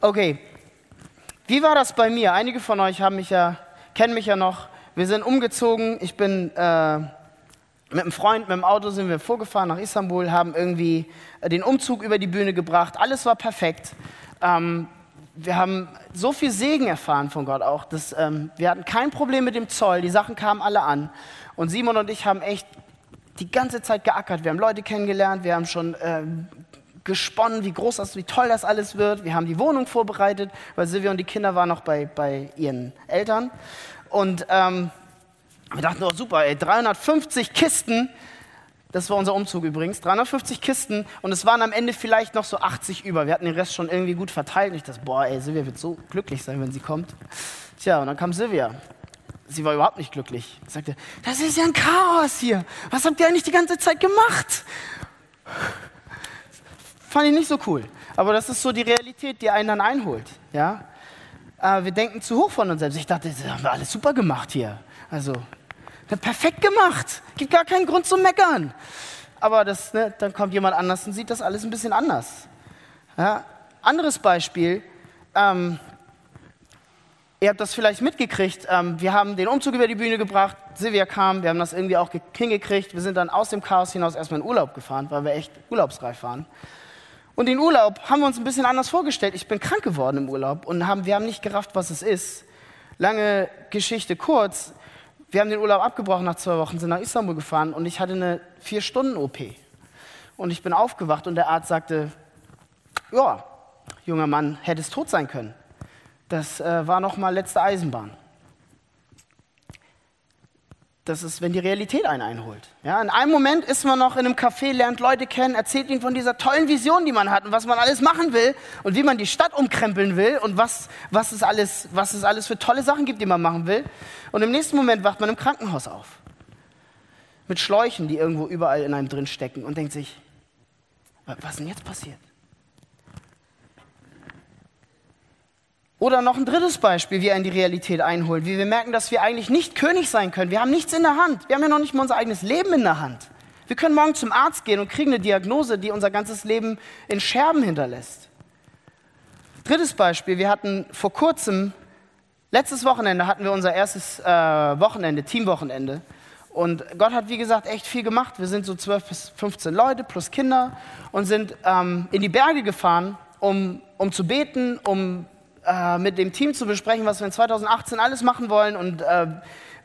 Okay, wie war das bei mir? Einige von euch haben mich ja, kennen mich ja noch. Wir sind umgezogen. Ich bin äh, mit einem Freund, mit dem Auto sind wir vorgefahren nach Istanbul, haben irgendwie äh, den Umzug über die Bühne gebracht. Alles war perfekt. Ähm, wir haben so viel Segen erfahren von Gott auch. Dass, ähm, wir hatten kein Problem mit dem Zoll. Die Sachen kamen alle an. Und Simon und ich haben echt die ganze Zeit geackert. Wir haben Leute kennengelernt. Wir haben schon ähm, gesponnen, wie groß das, wie toll das alles wird. Wir haben die Wohnung vorbereitet, weil Silvia und die Kinder waren noch bei, bei ihren Eltern. Und ähm, wir dachten, oh super, ey, 350 Kisten, das war unser Umzug übrigens, 350 Kisten und es waren am Ende vielleicht noch so 80 über. Wir hatten den Rest schon irgendwie gut verteilt. Und ich dachte, boah, ey, Silvia wird so glücklich sein, wenn sie kommt. Tja, und dann kam Silvia. Sie war überhaupt nicht glücklich. Sie sagte, das ist ja ein Chaos hier. Was habt ihr eigentlich die ganze Zeit gemacht? Fand ich nicht so cool. Aber das ist so die Realität, die einen dann einholt. Ja? Äh, wir denken zu hoch von uns selbst. Ich dachte, das haben wir alles super gemacht hier. Also, perfekt gemacht. Gibt gar keinen Grund zum Meckern. Aber das, ne, dann kommt jemand anders und sieht das alles ein bisschen anders. Ja? Anderes Beispiel. Ähm, ihr habt das vielleicht mitgekriegt. Ähm, wir haben den Umzug über die Bühne gebracht. Silvia kam. Wir haben das irgendwie auch hingekriegt. Wir sind dann aus dem Chaos hinaus erstmal in Urlaub gefahren, weil wir echt urlaubsreif waren. Und den Urlaub haben wir uns ein bisschen anders vorgestellt. Ich bin krank geworden im Urlaub und haben, wir haben nicht gerafft, was es ist. Lange Geschichte kurz. Wir haben den Urlaub abgebrochen nach zwei Wochen, sind nach Istanbul gefahren und ich hatte eine Vier-Stunden-OP. Und ich bin aufgewacht und der Arzt sagte, ja, junger Mann, hättest tot sein können. Das äh, war noch mal letzte Eisenbahn das ist, wenn die Realität einen einholt. Ja, in einem Moment ist man noch in einem Café, lernt Leute kennen, erzählt ihnen von dieser tollen Vision, die man hat und was man alles machen will und wie man die Stadt umkrempeln will und was, was, es alles, was es alles für tolle Sachen gibt, die man machen will. Und im nächsten Moment wacht man im Krankenhaus auf. Mit Schläuchen, die irgendwo überall in einem drin stecken und denkt sich, was ist denn jetzt passiert? Oder noch ein drittes Beispiel, wie er in die Realität einholt, wie wir merken, dass wir eigentlich nicht König sein können. Wir haben nichts in der Hand. Wir haben ja noch nicht mal unser eigenes Leben in der Hand. Wir können morgen zum Arzt gehen und kriegen eine Diagnose, die unser ganzes Leben in Scherben hinterlässt. Drittes Beispiel, wir hatten vor kurzem, letztes Wochenende hatten wir unser erstes äh, Wochenende, Teamwochenende. Und Gott hat, wie gesagt, echt viel gemacht. Wir sind so 12 bis 15 Leute plus Kinder und sind ähm, in die Berge gefahren, um, um zu beten, um äh, mit dem Team zu besprechen, was wir in 2018 alles machen wollen und äh,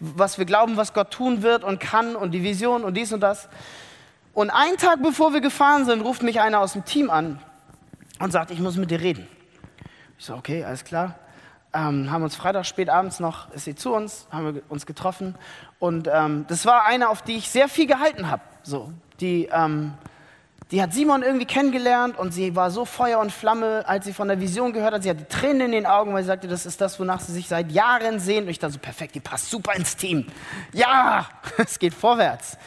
was wir glauben, was Gott tun wird und kann und die Vision und dies und das. Und einen Tag bevor wir gefahren sind, ruft mich einer aus dem Team an und sagt, ich muss mit dir reden. Ich so, okay, alles klar. Ähm, haben uns Freitag spät abends noch, ist sie zu uns, haben wir uns getroffen. Und ähm, das war eine, auf die ich sehr viel gehalten habe. So, die, ähm, die hat Simon irgendwie kennengelernt und sie war so Feuer und Flamme, als sie von der Vision gehört hat. Sie hatte Tränen in den Augen, weil sie sagte, das ist das, wonach sie sich seit Jahren sehen. Und ich dachte so, perfekt, die passt super ins Team. Ja, es geht vorwärts.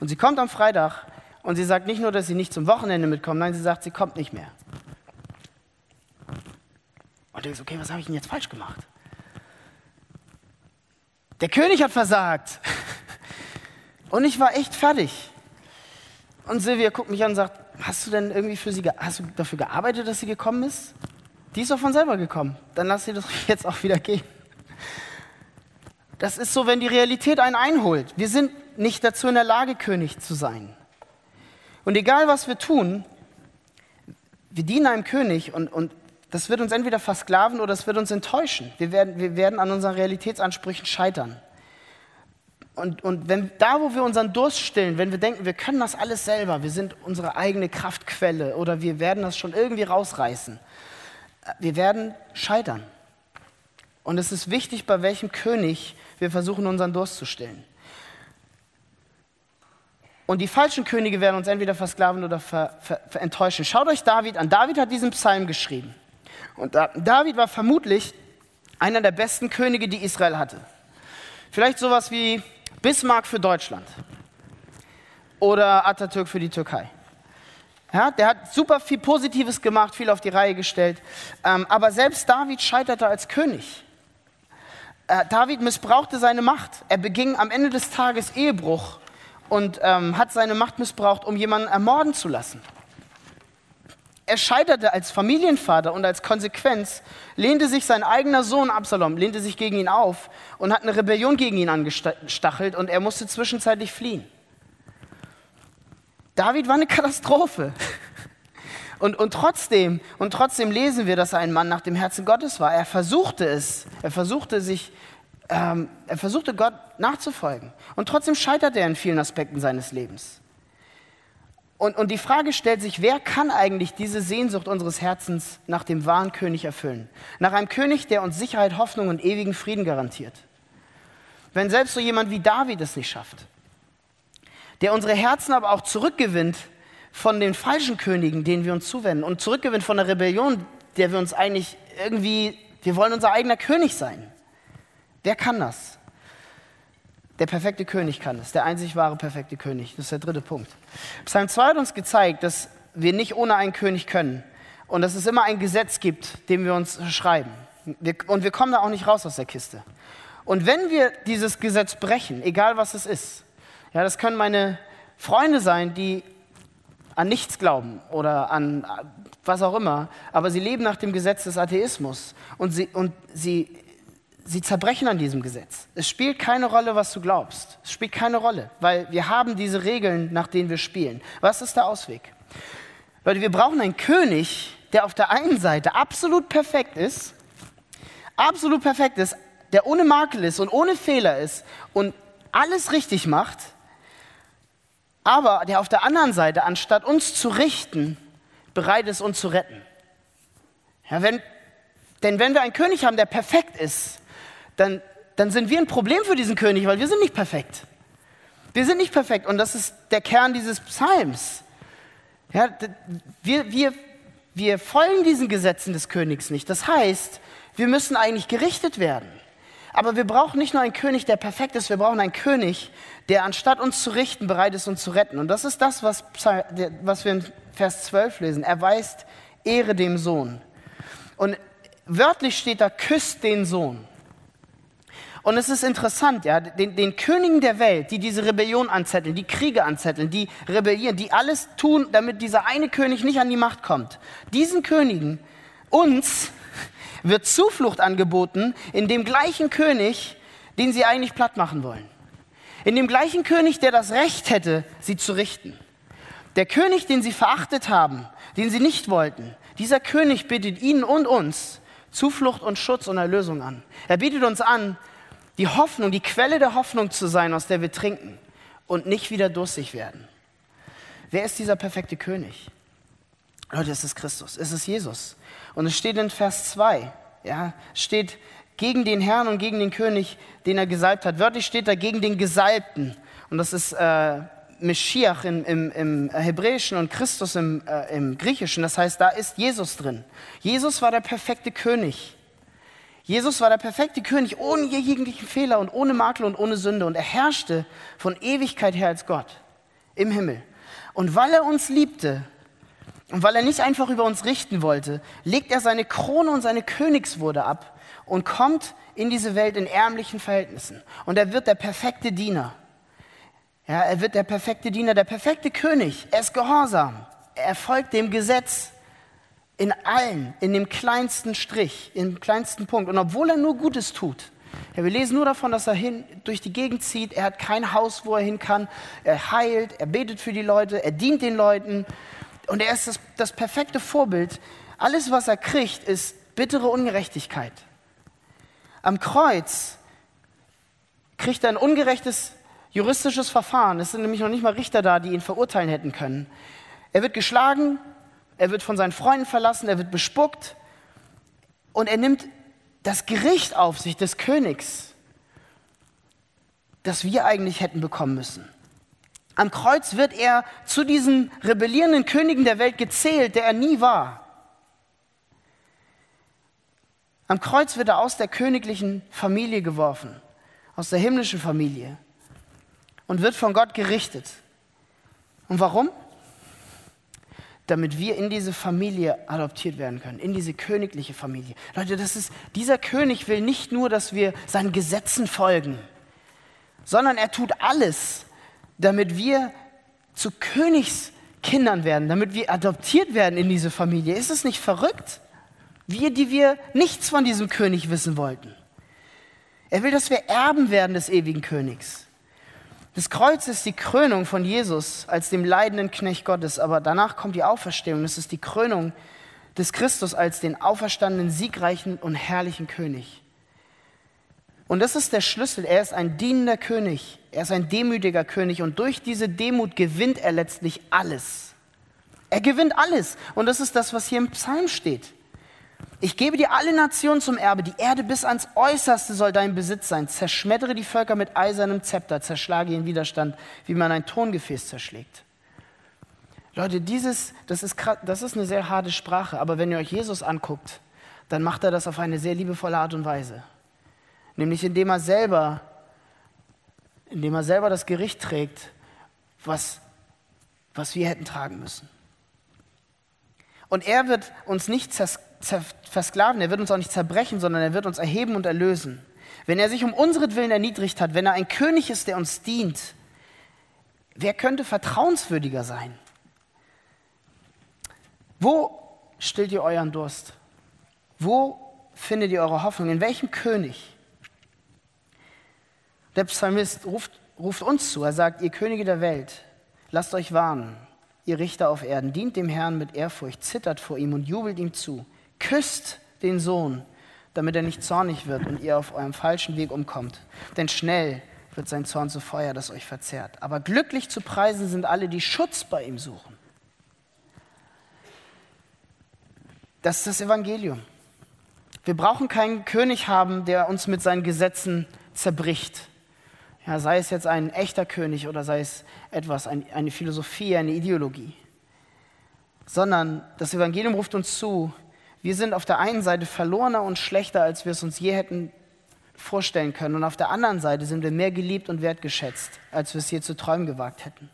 Und sie kommt am Freitag und sie sagt nicht nur, dass sie nicht zum Wochenende mitkommt, nein, sie sagt, sie kommt nicht mehr. Und du denkst, okay, was habe ich denn jetzt falsch gemacht? Der König hat versagt. Und ich war echt fertig. Und Silvia guckt mich an und sagt, hast du denn irgendwie für sie, hast du dafür gearbeitet, dass sie gekommen ist? Die ist doch von selber gekommen. Dann lass sie das jetzt auch wieder gehen. Das ist so, wenn die Realität einen einholt. Wir sind nicht dazu in der Lage, König zu sein. Und egal, was wir tun, wir dienen einem König und, und das wird uns entweder versklaven oder es wird uns enttäuschen. Wir werden, wir werden an unseren Realitätsansprüchen scheitern. Und, und wenn, da, wo wir unseren Durst stillen, wenn wir denken, wir können das alles selber, wir sind unsere eigene Kraftquelle oder wir werden das schon irgendwie rausreißen, wir werden scheitern. Und es ist wichtig, bei welchem König wir versuchen, unseren Durst zu stillen. Und die falschen Könige werden uns entweder versklaven oder ver, ver, ver enttäuschen. Schaut euch David an. David hat diesen Psalm geschrieben. Und David war vermutlich einer der besten Könige, die Israel hatte. Vielleicht sowas wie Bismarck für Deutschland oder Atatürk für die Türkei. Ja, der hat super viel Positives gemacht, viel auf die Reihe gestellt. Ähm, aber selbst David scheiterte als König. Äh, David missbrauchte seine Macht. Er beging am Ende des Tages Ehebruch und ähm, hat seine Macht missbraucht, um jemanden ermorden zu lassen. Er scheiterte als Familienvater und als Konsequenz lehnte sich sein eigener Sohn Absalom, lehnte sich gegen ihn auf und hat eine Rebellion gegen ihn angestachelt und er musste zwischenzeitlich fliehen. David war eine Katastrophe. Und, und, trotzdem, und trotzdem lesen wir, dass er ein Mann nach dem Herzen Gottes war. Er versuchte es. Er versuchte sich, ähm, er versuchte Gott nachzufolgen. Und trotzdem scheiterte er in vielen Aspekten seines Lebens. Und, und die Frage stellt sich, wer kann eigentlich diese Sehnsucht unseres Herzens nach dem wahren König erfüllen? Nach einem König, der uns Sicherheit, Hoffnung und ewigen Frieden garantiert. Wenn selbst so jemand wie David es nicht schafft, der unsere Herzen aber auch zurückgewinnt von den falschen Königen, denen wir uns zuwenden und zurückgewinnt von der Rebellion, der wir uns eigentlich irgendwie, wir wollen unser eigener König sein. Wer kann das? Der perfekte König kann es, der einzig wahre perfekte König. Das ist der dritte Punkt. Psalm 2 hat uns gezeigt, dass wir nicht ohne einen König können und dass es immer ein Gesetz gibt, dem wir uns schreiben. Und wir kommen da auch nicht raus aus der Kiste. Und wenn wir dieses Gesetz brechen, egal was es ist, ja, das können meine Freunde sein, die an nichts glauben oder an was auch immer, aber sie leben nach dem Gesetz des Atheismus und sie, und sie sie zerbrechen an diesem Gesetz. Es spielt keine Rolle, was du glaubst. Es spielt keine Rolle, weil wir haben diese Regeln, nach denen wir spielen. Was ist der Ausweg? Leute, wir brauchen einen König, der auf der einen Seite absolut perfekt ist, absolut perfekt ist, der ohne Makel ist und ohne Fehler ist und alles richtig macht, aber der auf der anderen Seite, anstatt uns zu richten, bereit ist, uns zu retten. Ja, wenn, denn wenn wir einen König haben, der perfekt ist, dann, dann sind wir ein Problem für diesen König, weil wir sind nicht perfekt. Wir sind nicht perfekt und das ist der Kern dieses Psalms. Ja, wir, wir, wir folgen diesen Gesetzen des Königs nicht. Das heißt, wir müssen eigentlich gerichtet werden. Aber wir brauchen nicht nur einen König, der perfekt ist, wir brauchen einen König, der anstatt uns zu richten, bereit ist, uns zu retten. Und das ist das, was, was wir in Vers 12 lesen. Er weist Ehre dem Sohn. Und wörtlich steht da, küsst den Sohn. Und es ist interessant, ja, den, den Königen der Welt, die diese Rebellion anzetteln, die Kriege anzetteln, die rebellieren, die alles tun, damit dieser eine König nicht an die Macht kommt. Diesen Königen, uns, wird Zuflucht angeboten in dem gleichen König, den sie eigentlich platt machen wollen. In dem gleichen König, der das Recht hätte, sie zu richten. Der König, den sie verachtet haben, den sie nicht wollten, dieser König bietet ihnen und uns Zuflucht und Schutz und Erlösung an. Er bietet uns an, die Hoffnung, die Quelle der Hoffnung zu sein, aus der wir trinken und nicht wieder durstig werden. Wer ist dieser perfekte König? Leute, es ist Christus, es ist Jesus. Und es steht in Vers 2, ja, steht gegen den Herrn und gegen den König, den er gesalbt hat. Wörtlich steht da gegen den Gesalbten. Und das ist äh, Meschiach im, im, im, Hebräischen und Christus im, äh, im Griechischen. Das heißt, da ist Jesus drin. Jesus war der perfekte König. Jesus war der perfekte König ohne jeglichen Fehler und ohne Makel und ohne Sünde und er herrschte von Ewigkeit her als Gott im Himmel. Und weil er uns liebte und weil er nicht einfach über uns richten wollte, legt er seine Krone und seine Königswurde ab und kommt in diese Welt in ärmlichen Verhältnissen. Und er wird der perfekte Diener. Ja, er wird der perfekte Diener, der perfekte König. Er ist gehorsam. Er folgt dem Gesetz in allen, in dem kleinsten Strich, im kleinsten Punkt. Und obwohl er nur Gutes tut, ja, wir lesen nur davon, dass er hin, durch die Gegend zieht, er hat kein Haus, wo er hin kann, er heilt, er betet für die Leute, er dient den Leuten und er ist das, das perfekte Vorbild. Alles, was er kriegt, ist bittere Ungerechtigkeit. Am Kreuz kriegt er ein ungerechtes juristisches Verfahren. Es sind nämlich noch nicht mal Richter da, die ihn verurteilen hätten können. Er wird geschlagen, er wird von seinen Freunden verlassen, er wird bespuckt und er nimmt das Gericht auf sich des Königs, das wir eigentlich hätten bekommen müssen. Am Kreuz wird er zu diesen rebellierenden Königen der Welt gezählt, der er nie war. Am Kreuz wird er aus der königlichen Familie geworfen, aus der himmlischen Familie und wird von Gott gerichtet. Und warum? Damit wir in diese Familie adoptiert werden können, in diese königliche Familie. Leute, das ist, dieser König will nicht nur, dass wir seinen Gesetzen folgen, sondern er tut alles, damit wir zu Königskindern werden, damit wir adoptiert werden in diese Familie. Ist es nicht verrückt? Wir, die wir nichts von diesem König wissen wollten. Er will, dass wir Erben werden des ewigen Königs. Das Kreuz ist die Krönung von Jesus als dem leidenden Knecht Gottes, aber danach kommt die Auferstehung. Das ist die Krönung des Christus als den auferstandenen, siegreichen und herrlichen König. Und das ist der Schlüssel. Er ist ein dienender König. Er ist ein demütiger König. Und durch diese Demut gewinnt er letztlich alles. Er gewinnt alles. Und das ist das, was hier im Psalm steht. Ich gebe dir alle Nationen zum Erbe, die Erde bis ans Äußerste soll dein Besitz sein. Zerschmettere die Völker mit eisernem Zepter, zerschlage ihren Widerstand, wie man ein Tongefäß zerschlägt. Leute, dieses, das ist, das ist eine sehr harte Sprache, aber wenn ihr euch Jesus anguckt, dann macht er das auf eine sehr liebevolle Art und Weise. Nämlich indem er selber, indem er selber das Gericht trägt, was, was wir hätten tragen müssen. Und er wird uns nicht versklaven, er wird uns auch nicht zerbrechen, sondern er wird uns erheben und erlösen. Wenn er sich um unseren erniedrigt hat, wenn er ein König ist, der uns dient, wer könnte vertrauenswürdiger sein? Wo stillt ihr euren Durst? Wo findet ihr eure Hoffnung? In welchem König? Der Psalmist ruft, ruft uns zu, er sagt, ihr Könige der Welt, lasst euch warnen, ihr Richter auf Erden, dient dem Herrn mit Ehrfurcht, zittert vor ihm und jubelt ihm zu. Küsst den Sohn, damit er nicht zornig wird und ihr auf eurem falschen Weg umkommt. Denn schnell wird sein Zorn zu Feuer, das euch verzehrt. Aber glücklich zu preisen sind alle, die Schutz bei ihm suchen. Das ist das Evangelium. Wir brauchen keinen König haben, der uns mit seinen Gesetzen zerbricht. Ja, sei es jetzt ein echter König oder sei es etwas, eine Philosophie, eine Ideologie. Sondern das Evangelium ruft uns zu, wir sind auf der einen Seite verlorener und schlechter, als wir es uns je hätten vorstellen können. Und auf der anderen Seite sind wir mehr geliebt und wertgeschätzt, als wir es je zu träumen gewagt hätten.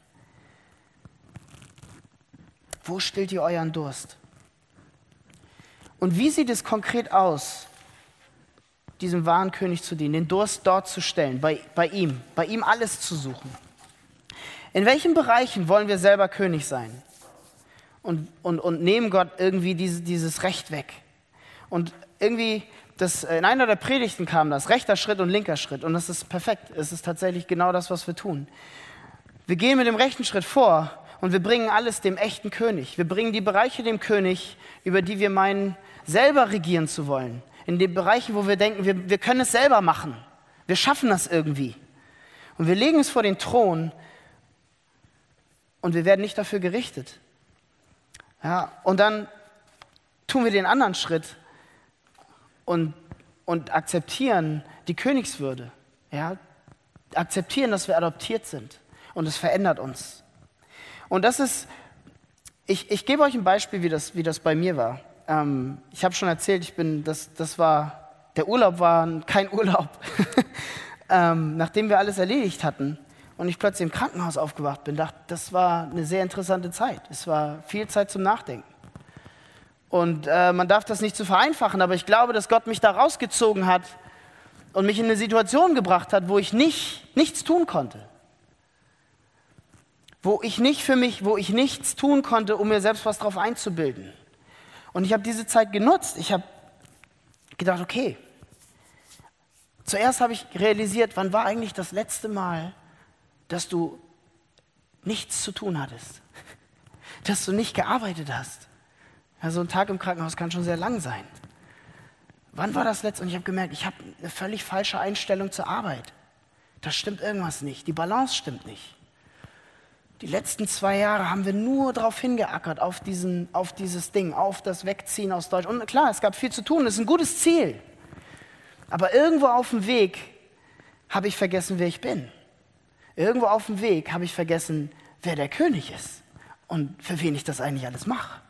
Wo stillt ihr euren Durst? Und wie sieht es konkret aus, diesem wahren König zu dienen, den Durst dort zu stellen, bei, bei ihm, bei ihm alles zu suchen? In welchen Bereichen wollen wir selber König sein? Und, und, und nehmen Gott irgendwie diese, dieses Recht weg. Und irgendwie, das, in einer der Predigten kam das, rechter Schritt und linker Schritt. Und das ist perfekt. Es ist tatsächlich genau das, was wir tun. Wir gehen mit dem rechten Schritt vor und wir bringen alles dem echten König. Wir bringen die Bereiche dem König, über die wir meinen, selber regieren zu wollen. In den Bereichen, wo wir denken, wir, wir können es selber machen. Wir schaffen das irgendwie. Und wir legen es vor den Thron und wir werden nicht dafür gerichtet. Ja, und dann tun wir den anderen Schritt und, und akzeptieren die Königswürde. Ja, akzeptieren, dass wir adoptiert sind. Und es verändert uns. Und das ist, ich, ich gebe euch ein Beispiel, wie das, wie das bei mir war. Ähm, ich habe schon erzählt, ich bin, das, das war, der Urlaub war kein Urlaub. ähm, nachdem wir alles erledigt hatten, und ich plötzlich im Krankenhaus aufgewacht bin, dachte, das war eine sehr interessante Zeit. Es war viel Zeit zum Nachdenken. Und äh, man darf das nicht zu vereinfachen, aber ich glaube, dass Gott mich da rausgezogen hat und mich in eine Situation gebracht hat, wo ich nicht, nichts tun konnte. Wo ich nicht für mich, wo ich nichts tun konnte, um mir selbst was drauf einzubilden. Und ich habe diese Zeit genutzt. Ich habe gedacht, okay, zuerst habe ich realisiert, wann war eigentlich das letzte Mal, dass du nichts zu tun hattest, dass du nicht gearbeitet hast. Ja, so ein Tag im Krankenhaus kann schon sehr lang sein. Wann war das letzte? Und ich habe gemerkt, ich habe eine völlig falsche Einstellung zur Arbeit. Da stimmt irgendwas nicht. Die Balance stimmt nicht. Die letzten zwei Jahre haben wir nur darauf hingeackert, auf, diesen, auf dieses Ding, auf das Wegziehen aus Deutschland. Und klar, es gab viel zu tun, das ist ein gutes Ziel. Aber irgendwo auf dem Weg habe ich vergessen, wer ich bin. Irgendwo auf dem Weg habe ich vergessen, wer der König ist und für wen ich das eigentlich alles mache.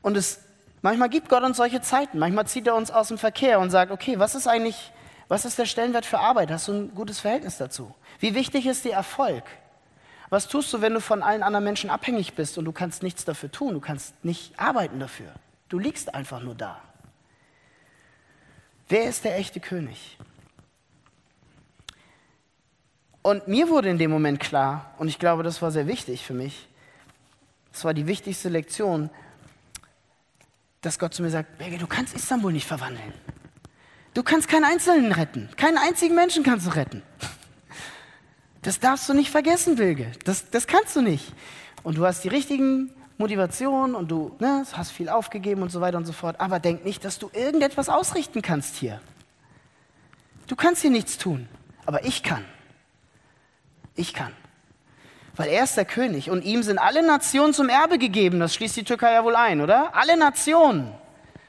Und es, manchmal gibt Gott uns solche Zeiten. Manchmal zieht er uns aus dem Verkehr und sagt, okay, was ist eigentlich, was ist der Stellenwert für Arbeit? Hast du ein gutes Verhältnis dazu? Wie wichtig ist dir Erfolg? Was tust du, wenn du von allen anderen Menschen abhängig bist und du kannst nichts dafür tun, du kannst nicht arbeiten dafür? Du liegst einfach nur da. Wer ist der echte König? Und mir wurde in dem Moment klar, und ich glaube, das war sehr wichtig für mich, das war die wichtigste Lektion, dass Gott zu mir sagt, Birgit, du kannst Istanbul nicht verwandeln. Du kannst keinen Einzelnen retten. Keinen einzigen Menschen kannst du retten. Das darfst du nicht vergessen, Bilge. Das, das kannst du nicht. Und du hast die richtigen Motivationen und du ne, hast viel aufgegeben und so weiter und so fort. Aber denk nicht, dass du irgendetwas ausrichten kannst hier. Du kannst hier nichts tun. Aber ich kann. Ich kann. Weil er ist der König und ihm sind alle Nationen zum Erbe gegeben. Das schließt die Türkei ja wohl ein, oder? Alle Nationen.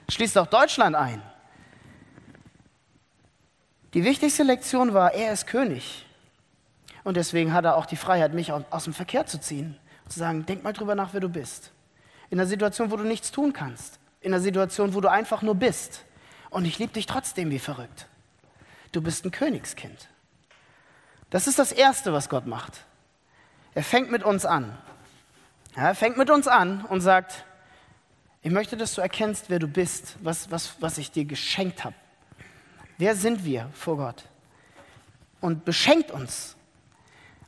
Schließt auch Deutschland ein. Die wichtigste Lektion war, er ist König. Und deswegen hat er auch die Freiheit, mich aus dem Verkehr zu ziehen. Zu sagen, denk mal drüber nach, wer du bist. In einer Situation, wo du nichts tun kannst. In einer Situation, wo du einfach nur bist. Und ich liebe dich trotzdem wie verrückt. Du bist ein Königskind. Das ist das Erste, was Gott macht. Er fängt mit uns an. Er fängt mit uns an und sagt, ich möchte, dass du erkennst, wer du bist, was, was, was ich dir geschenkt habe. Wer sind wir vor Gott? Und beschenkt uns.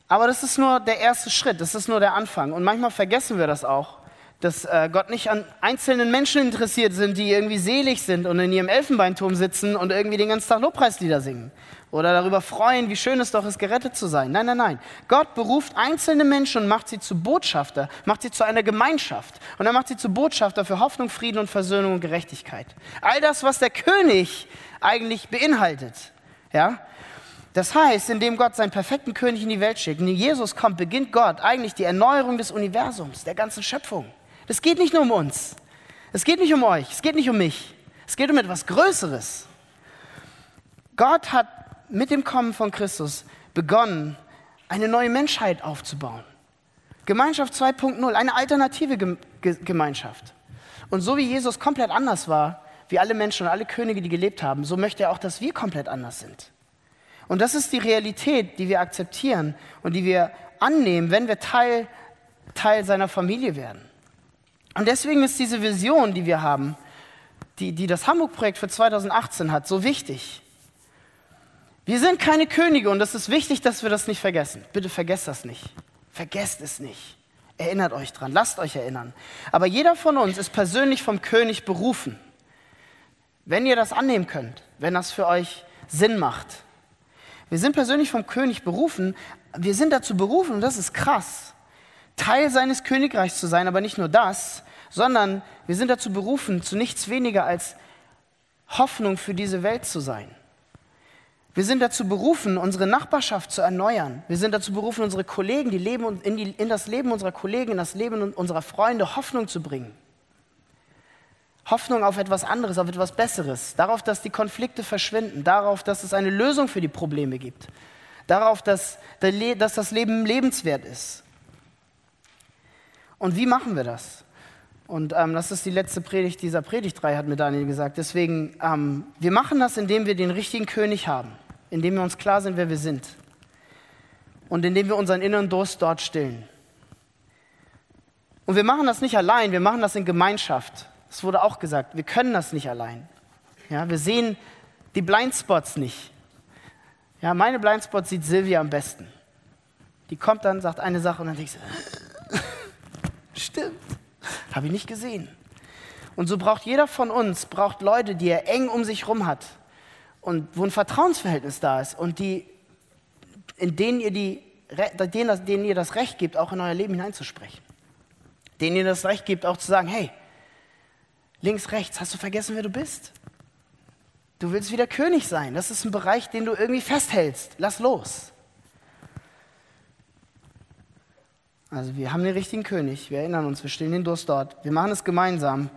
Aber das ist nur der erste Schritt, das ist nur der Anfang. Und manchmal vergessen wir das auch, dass äh, Gott nicht an einzelnen Menschen interessiert sind, die irgendwie selig sind und in ihrem Elfenbeinturm sitzen und irgendwie den ganzen Tag Lobpreislieder singen oder darüber freuen, wie schön es doch ist, gerettet zu sein. Nein, nein, nein. Gott beruft einzelne Menschen und macht sie zu Botschafter, macht sie zu einer Gemeinschaft. Und er macht sie zu Botschafter für Hoffnung, Frieden und Versöhnung und Gerechtigkeit. All das, was der König eigentlich beinhaltet. Ja? Das heißt, indem Gott seinen perfekten König in die Welt schickt, indem Jesus kommt, beginnt Gott eigentlich die Erneuerung des Universums, der ganzen Schöpfung. Das geht nicht nur um uns. Es geht nicht um euch. Es geht nicht um mich. Es geht um etwas Größeres. Gott hat mit dem Kommen von Christus begonnen, eine neue Menschheit aufzubauen. Gemeinschaft 2.0, eine alternative Gemeinschaft. Und so wie Jesus komplett anders war, wie alle Menschen und alle Könige, die gelebt haben, so möchte er auch, dass wir komplett anders sind. Und das ist die Realität, die wir akzeptieren und die wir annehmen, wenn wir Teil, Teil seiner Familie werden. Und deswegen ist diese Vision, die wir haben, die, die das Hamburg-Projekt für 2018 hat, so wichtig. Wir sind keine Könige und es ist wichtig, dass wir das nicht vergessen. Bitte vergesst das nicht. Vergesst es nicht. Erinnert euch dran, lasst euch erinnern. Aber jeder von uns ist persönlich vom König berufen. Wenn ihr das annehmen könnt, wenn das für euch Sinn macht. Wir sind persönlich vom König berufen. Wir sind dazu berufen, und das ist krass, Teil seines Königreichs zu sein, aber nicht nur das, sondern wir sind dazu berufen, zu nichts weniger als Hoffnung für diese Welt zu sein. Wir sind dazu berufen, unsere Nachbarschaft zu erneuern. Wir sind dazu berufen, unsere Kollegen, die leben in, die, in das Leben unserer Kollegen, in das Leben unserer Freunde Hoffnung zu bringen. Hoffnung auf etwas anderes, auf etwas Besseres, darauf, dass die Konflikte verschwinden, darauf, dass es eine Lösung für die Probleme gibt, darauf, dass, dass das Leben lebenswert ist. Und wie machen wir das? Und ähm, das ist die letzte Predigt dieser Predigtreihe, hat mir Daniel gesagt. Deswegen, ähm, wir machen das, indem wir den richtigen König haben indem wir uns klar sind, wer wir sind und indem wir unseren inneren Durst dort stillen. Und wir machen das nicht allein, wir machen das in Gemeinschaft. Es wurde auch gesagt, wir können das nicht allein. Ja, wir sehen die Blindspots nicht. Ja, meine Blindspots sieht Silvia am besten. Die kommt dann, sagt eine Sache und dann denkt sie, stimmt, habe ich nicht gesehen. Und so braucht jeder von uns, braucht Leute, die er eng um sich herum hat, und wo ein Vertrauensverhältnis da ist und die, in denen ihr, die, denen, denen ihr das Recht gebt, auch in euer Leben hineinzusprechen. Denen ihr das Recht gebt, auch zu sagen, hey, links, rechts, hast du vergessen, wer du bist? Du willst wieder König sein. Das ist ein Bereich, den du irgendwie festhältst. Lass los. Also wir haben den richtigen König, wir erinnern uns, wir stehen den Durst dort, wir machen es gemeinsam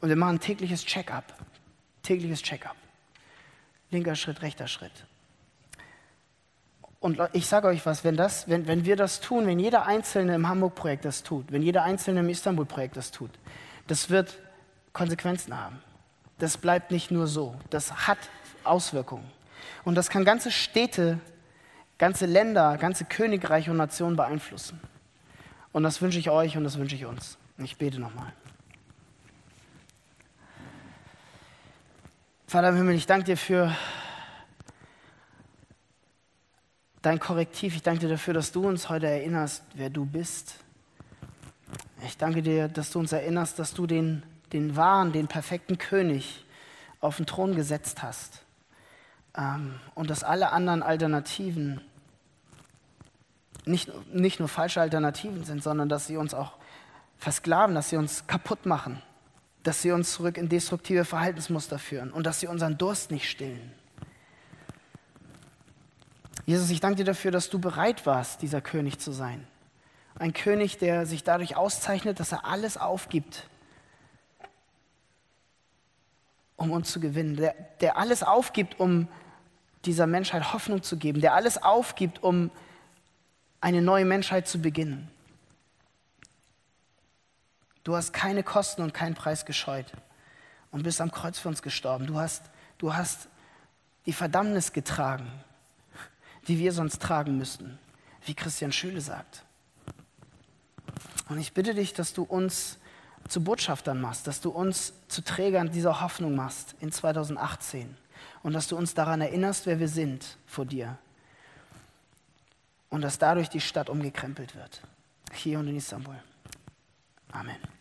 und wir machen tägliches Check-up. Tägliches Check-up linker Schritt, rechter Schritt. Und ich sage euch was, wenn, das, wenn, wenn wir das tun, wenn jeder Einzelne im Hamburg-Projekt das tut, wenn jeder Einzelne im Istanbul-Projekt das tut, das wird Konsequenzen haben. Das bleibt nicht nur so, das hat Auswirkungen. Und das kann ganze Städte, ganze Länder, ganze Königreiche und Nationen beeinflussen. Und das wünsche ich euch und das wünsche ich uns. Ich bete nochmal. Vater im Himmel, ich danke dir für dein Korrektiv. Ich danke dir dafür, dass du uns heute erinnerst, wer du bist. Ich danke dir, dass du uns erinnerst, dass du den, den wahren, den perfekten König auf den Thron gesetzt hast. Ähm, und dass alle anderen Alternativen nicht, nicht nur falsche Alternativen sind, sondern dass sie uns auch versklaven, dass sie uns kaputt machen dass sie uns zurück in destruktive Verhaltensmuster führen und dass sie unseren Durst nicht stillen. Jesus, ich danke dir dafür, dass du bereit warst, dieser König zu sein. Ein König, der sich dadurch auszeichnet, dass er alles aufgibt, um uns zu gewinnen. Der, der alles aufgibt, um dieser Menschheit Hoffnung zu geben. Der alles aufgibt, um eine neue Menschheit zu beginnen. Du hast keine Kosten und keinen Preis gescheut und bist am Kreuz für uns gestorben. Du hast, du hast die Verdammnis getragen, die wir sonst tragen müssten, wie Christian Schüle sagt. Und ich bitte dich, dass du uns zu Botschaftern machst, dass du uns zu Trägern dieser Hoffnung machst in 2018 und dass du uns daran erinnerst, wer wir sind vor dir und dass dadurch die Stadt umgekrempelt wird, hier und in Istanbul. Amen.